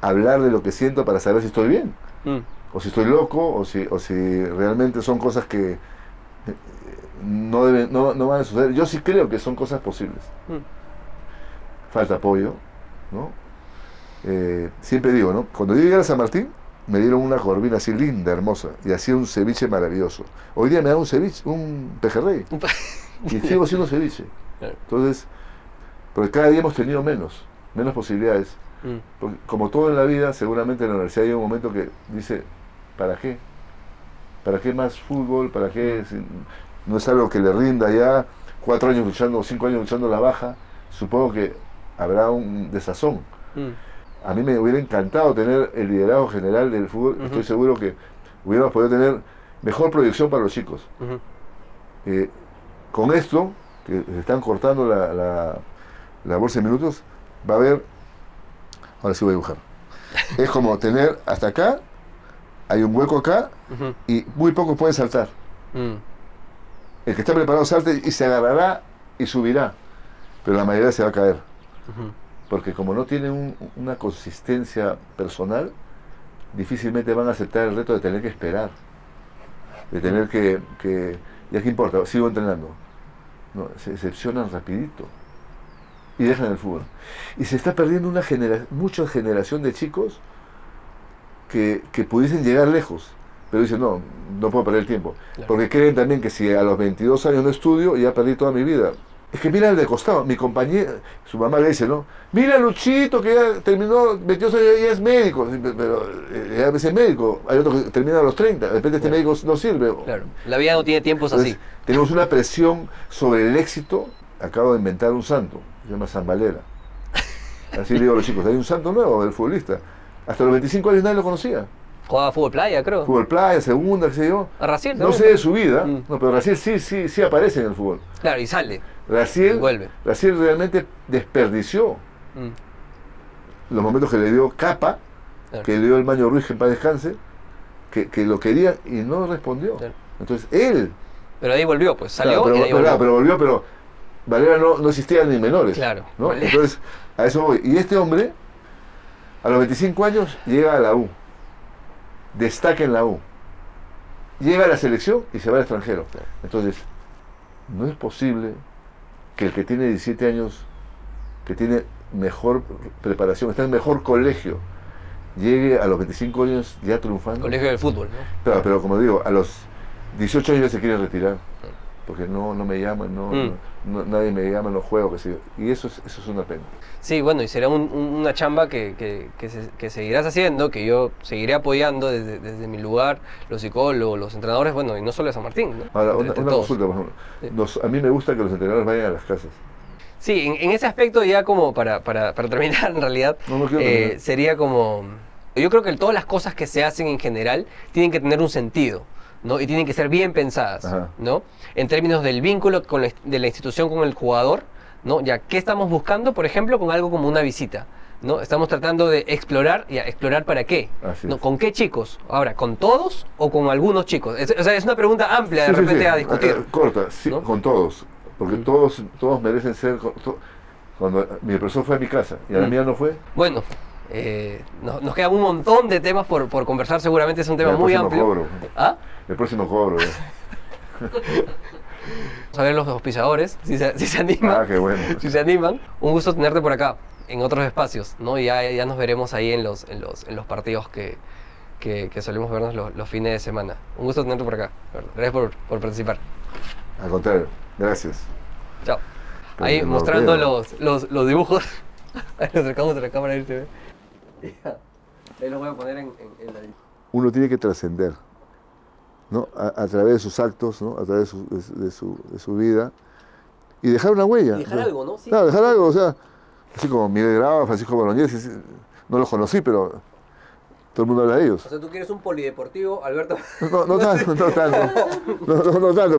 hablar de lo que siento para saber si estoy bien, mm, o si estoy loco, o si, o si realmente son cosas que no, deben, no, no van a suceder. Yo sí creo que son cosas posibles. mm. falta apoyo, ¿no? eh, siempre digo, ¿no? Cuando yo llegué a San Martín, me dieron una corvina así linda, hermosa, y hacía un ceviche maravilloso. Hoy día me dan un ceviche, un pejerrey, y sigo haciendo [laughs] ceviche. Entonces, porque cada día hemos tenido menos, menos posibilidades. Mm, Porque como todo en la vida, seguramente en la universidad hay un momento que dice, ¿para qué? ¿Para qué más fútbol? ¿Para qué? No es algo que le rinda ya cuatro años luchando, cinco años luchando la baja, supongo que habrá un desazón. mm, A mí me hubiera encantado tener el liderazgo general del fútbol, estoy seguro que hubiéramos podido tener mejor proyección para los chicos. Eh, con esto, que se están cortando la, la- la bolsa de minutos, va a haber. Ahora sí voy a dibujar. [laughs] Es como tener hasta acá, hay un hueco acá y muy pocos pueden saltar. El que está preparado salte y se agarrará y subirá, pero la mayoría se va a caer. Porque como no tienen un- una consistencia personal, difícilmente van a aceptar el reto de tener que esperar, de tener que, que ya qué importa, sigo entrenando. No, se decepcionan rapidito y dejan el fútbol. Y se está perdiendo una genera mucha generación de chicos que, que pudiesen llegar lejos, pero dicen, no, no puedo perder el tiempo. Claro. Porque creen también que si a los 22 años no estudio, ya perdí toda mi vida. Es que mira el de costado, mi compañera, su mamá le dice, ¿no? Mira Luchito, que ya terminó, 22 años, ya es médico, pero eh, ya es médico, hay otro que termina a los 30, de repente este Claro. médico no sirve. Claro, la vida no tiene tiempos así. Tenemos una presión sobre el éxito, acabo de inventar un santo, se llama San Valera. Así le digo a los chicos, hay un santo nuevo del futbolista. Hasta los 25 años nadie lo conocía. Jugaba fútbol playa, creo. Fútbol playa, segunda, qué sé yo. A Raciel No sé de su vida, Mm. no, pero Raciel sí, sí, sí aparece en el fútbol. Claro, y sale. Raciel, Y vuelve. Raciel realmente desperdició Mm, los momentos que le dio Capa, claro. que le dio el Maño Ruiz que en paz descanse, que, que lo quería y no respondió. Claro. Entonces él, Pero ahí volvió, pues salió claro, pero, y ahí volvió. claro, pero volvió, pero Valera no, no existía ni en menores. Claro. Entonces, a eso voy. Y este hombre, a los 25 años, llega a la U. Destaca en la U. Llega a la selección y se va al extranjero. Entonces, no es posible que el que tiene 17 años, que tiene mejor preparación, está en mejor colegio, llegue a los 25 años ya triunfando. Colegio del fútbol, ¿no? Pero como digo, a los 18 años ya se quiere retirar. Porque no, no me llaman, no, Mm. no- nadie me llama en los juegos, qué sé yo. Y eso es, eso es una pena. Sí, bueno, y será un- un- una chamba que, que, que, se- que seguirás haciendo, que yo seguiré apoyando desde, desde mi lugar, los psicólogos, los entrenadores, bueno, y no solo de San Martín, ¿no? Ahora, una, consulta, por ejemplo. Nos- a mí me gusta que los entrenadores vayan a las casas. Sí, en, en ese aspecto ya como para, para, para terminar [laughs] en realidad, No, no eh, sería como... Yo creo que todas las cosas que se hacen en general tienen que tener un sentido, ¿no? Y tienen que ser bien pensadas, Ajá. ¿no? En términos del vínculo con la, de la institución con el jugador, ¿no? Ya, ¿qué estamos buscando, por ejemplo, con algo como una visita? ¿No? Estamos tratando de explorar, ya, ¿explorar para qué? ¿No? ¿Con qué chicos? Ahora, ¿con todos o con algunos chicos? Es- o sea, es una pregunta amplia de Sí, repente sí. a discutir. Eh, corta, sí, ¿no? con todos. Porque Mm. todos, todos merecen ser. to- Cuando mi profesor fue a mi casa y a la Mm. mía no fue, Bueno, eh, nos, nos quedan un montón de temas por, por conversar, seguramente es un tema el muy amplio. cobro. ¿Ah? El próximo cobro. ya. [laughs] Vamos a ver los auspiciadores, si se, si se animan. Ah, qué bueno. Si se animan. Un gusto tenerte por acá, en otros espacios, ¿no? Y ya, ya nos veremos ahí en los, en los, en los partidos que, que, que solemos vernos los, los fines de semana. Un gusto tenerte por acá. Gracias por, por participar. Al contrario, gracias. Chao. Pero Ahí mostrando los, los, los dibujos. [laughs] Ahí nos acercamos a la cámara y se ve. Ahí los voy a poner en, en- en la... Uno tiene que trascender, ¿no? A, a través de sus actos, ¿no? A través de su, de su- de su- vida y dejar una huella. Y dejar ¿no? algo, ¿no? Sí. Claro, dejar algo, o sea, así como Miguel Grava, Francisco sí, no los conocí, pero todo el mundo habla de ellos. O sea, tú quieres un polideportivo, Alberto. No, no [laughs] tanto, no tanto. No, no, no tanto.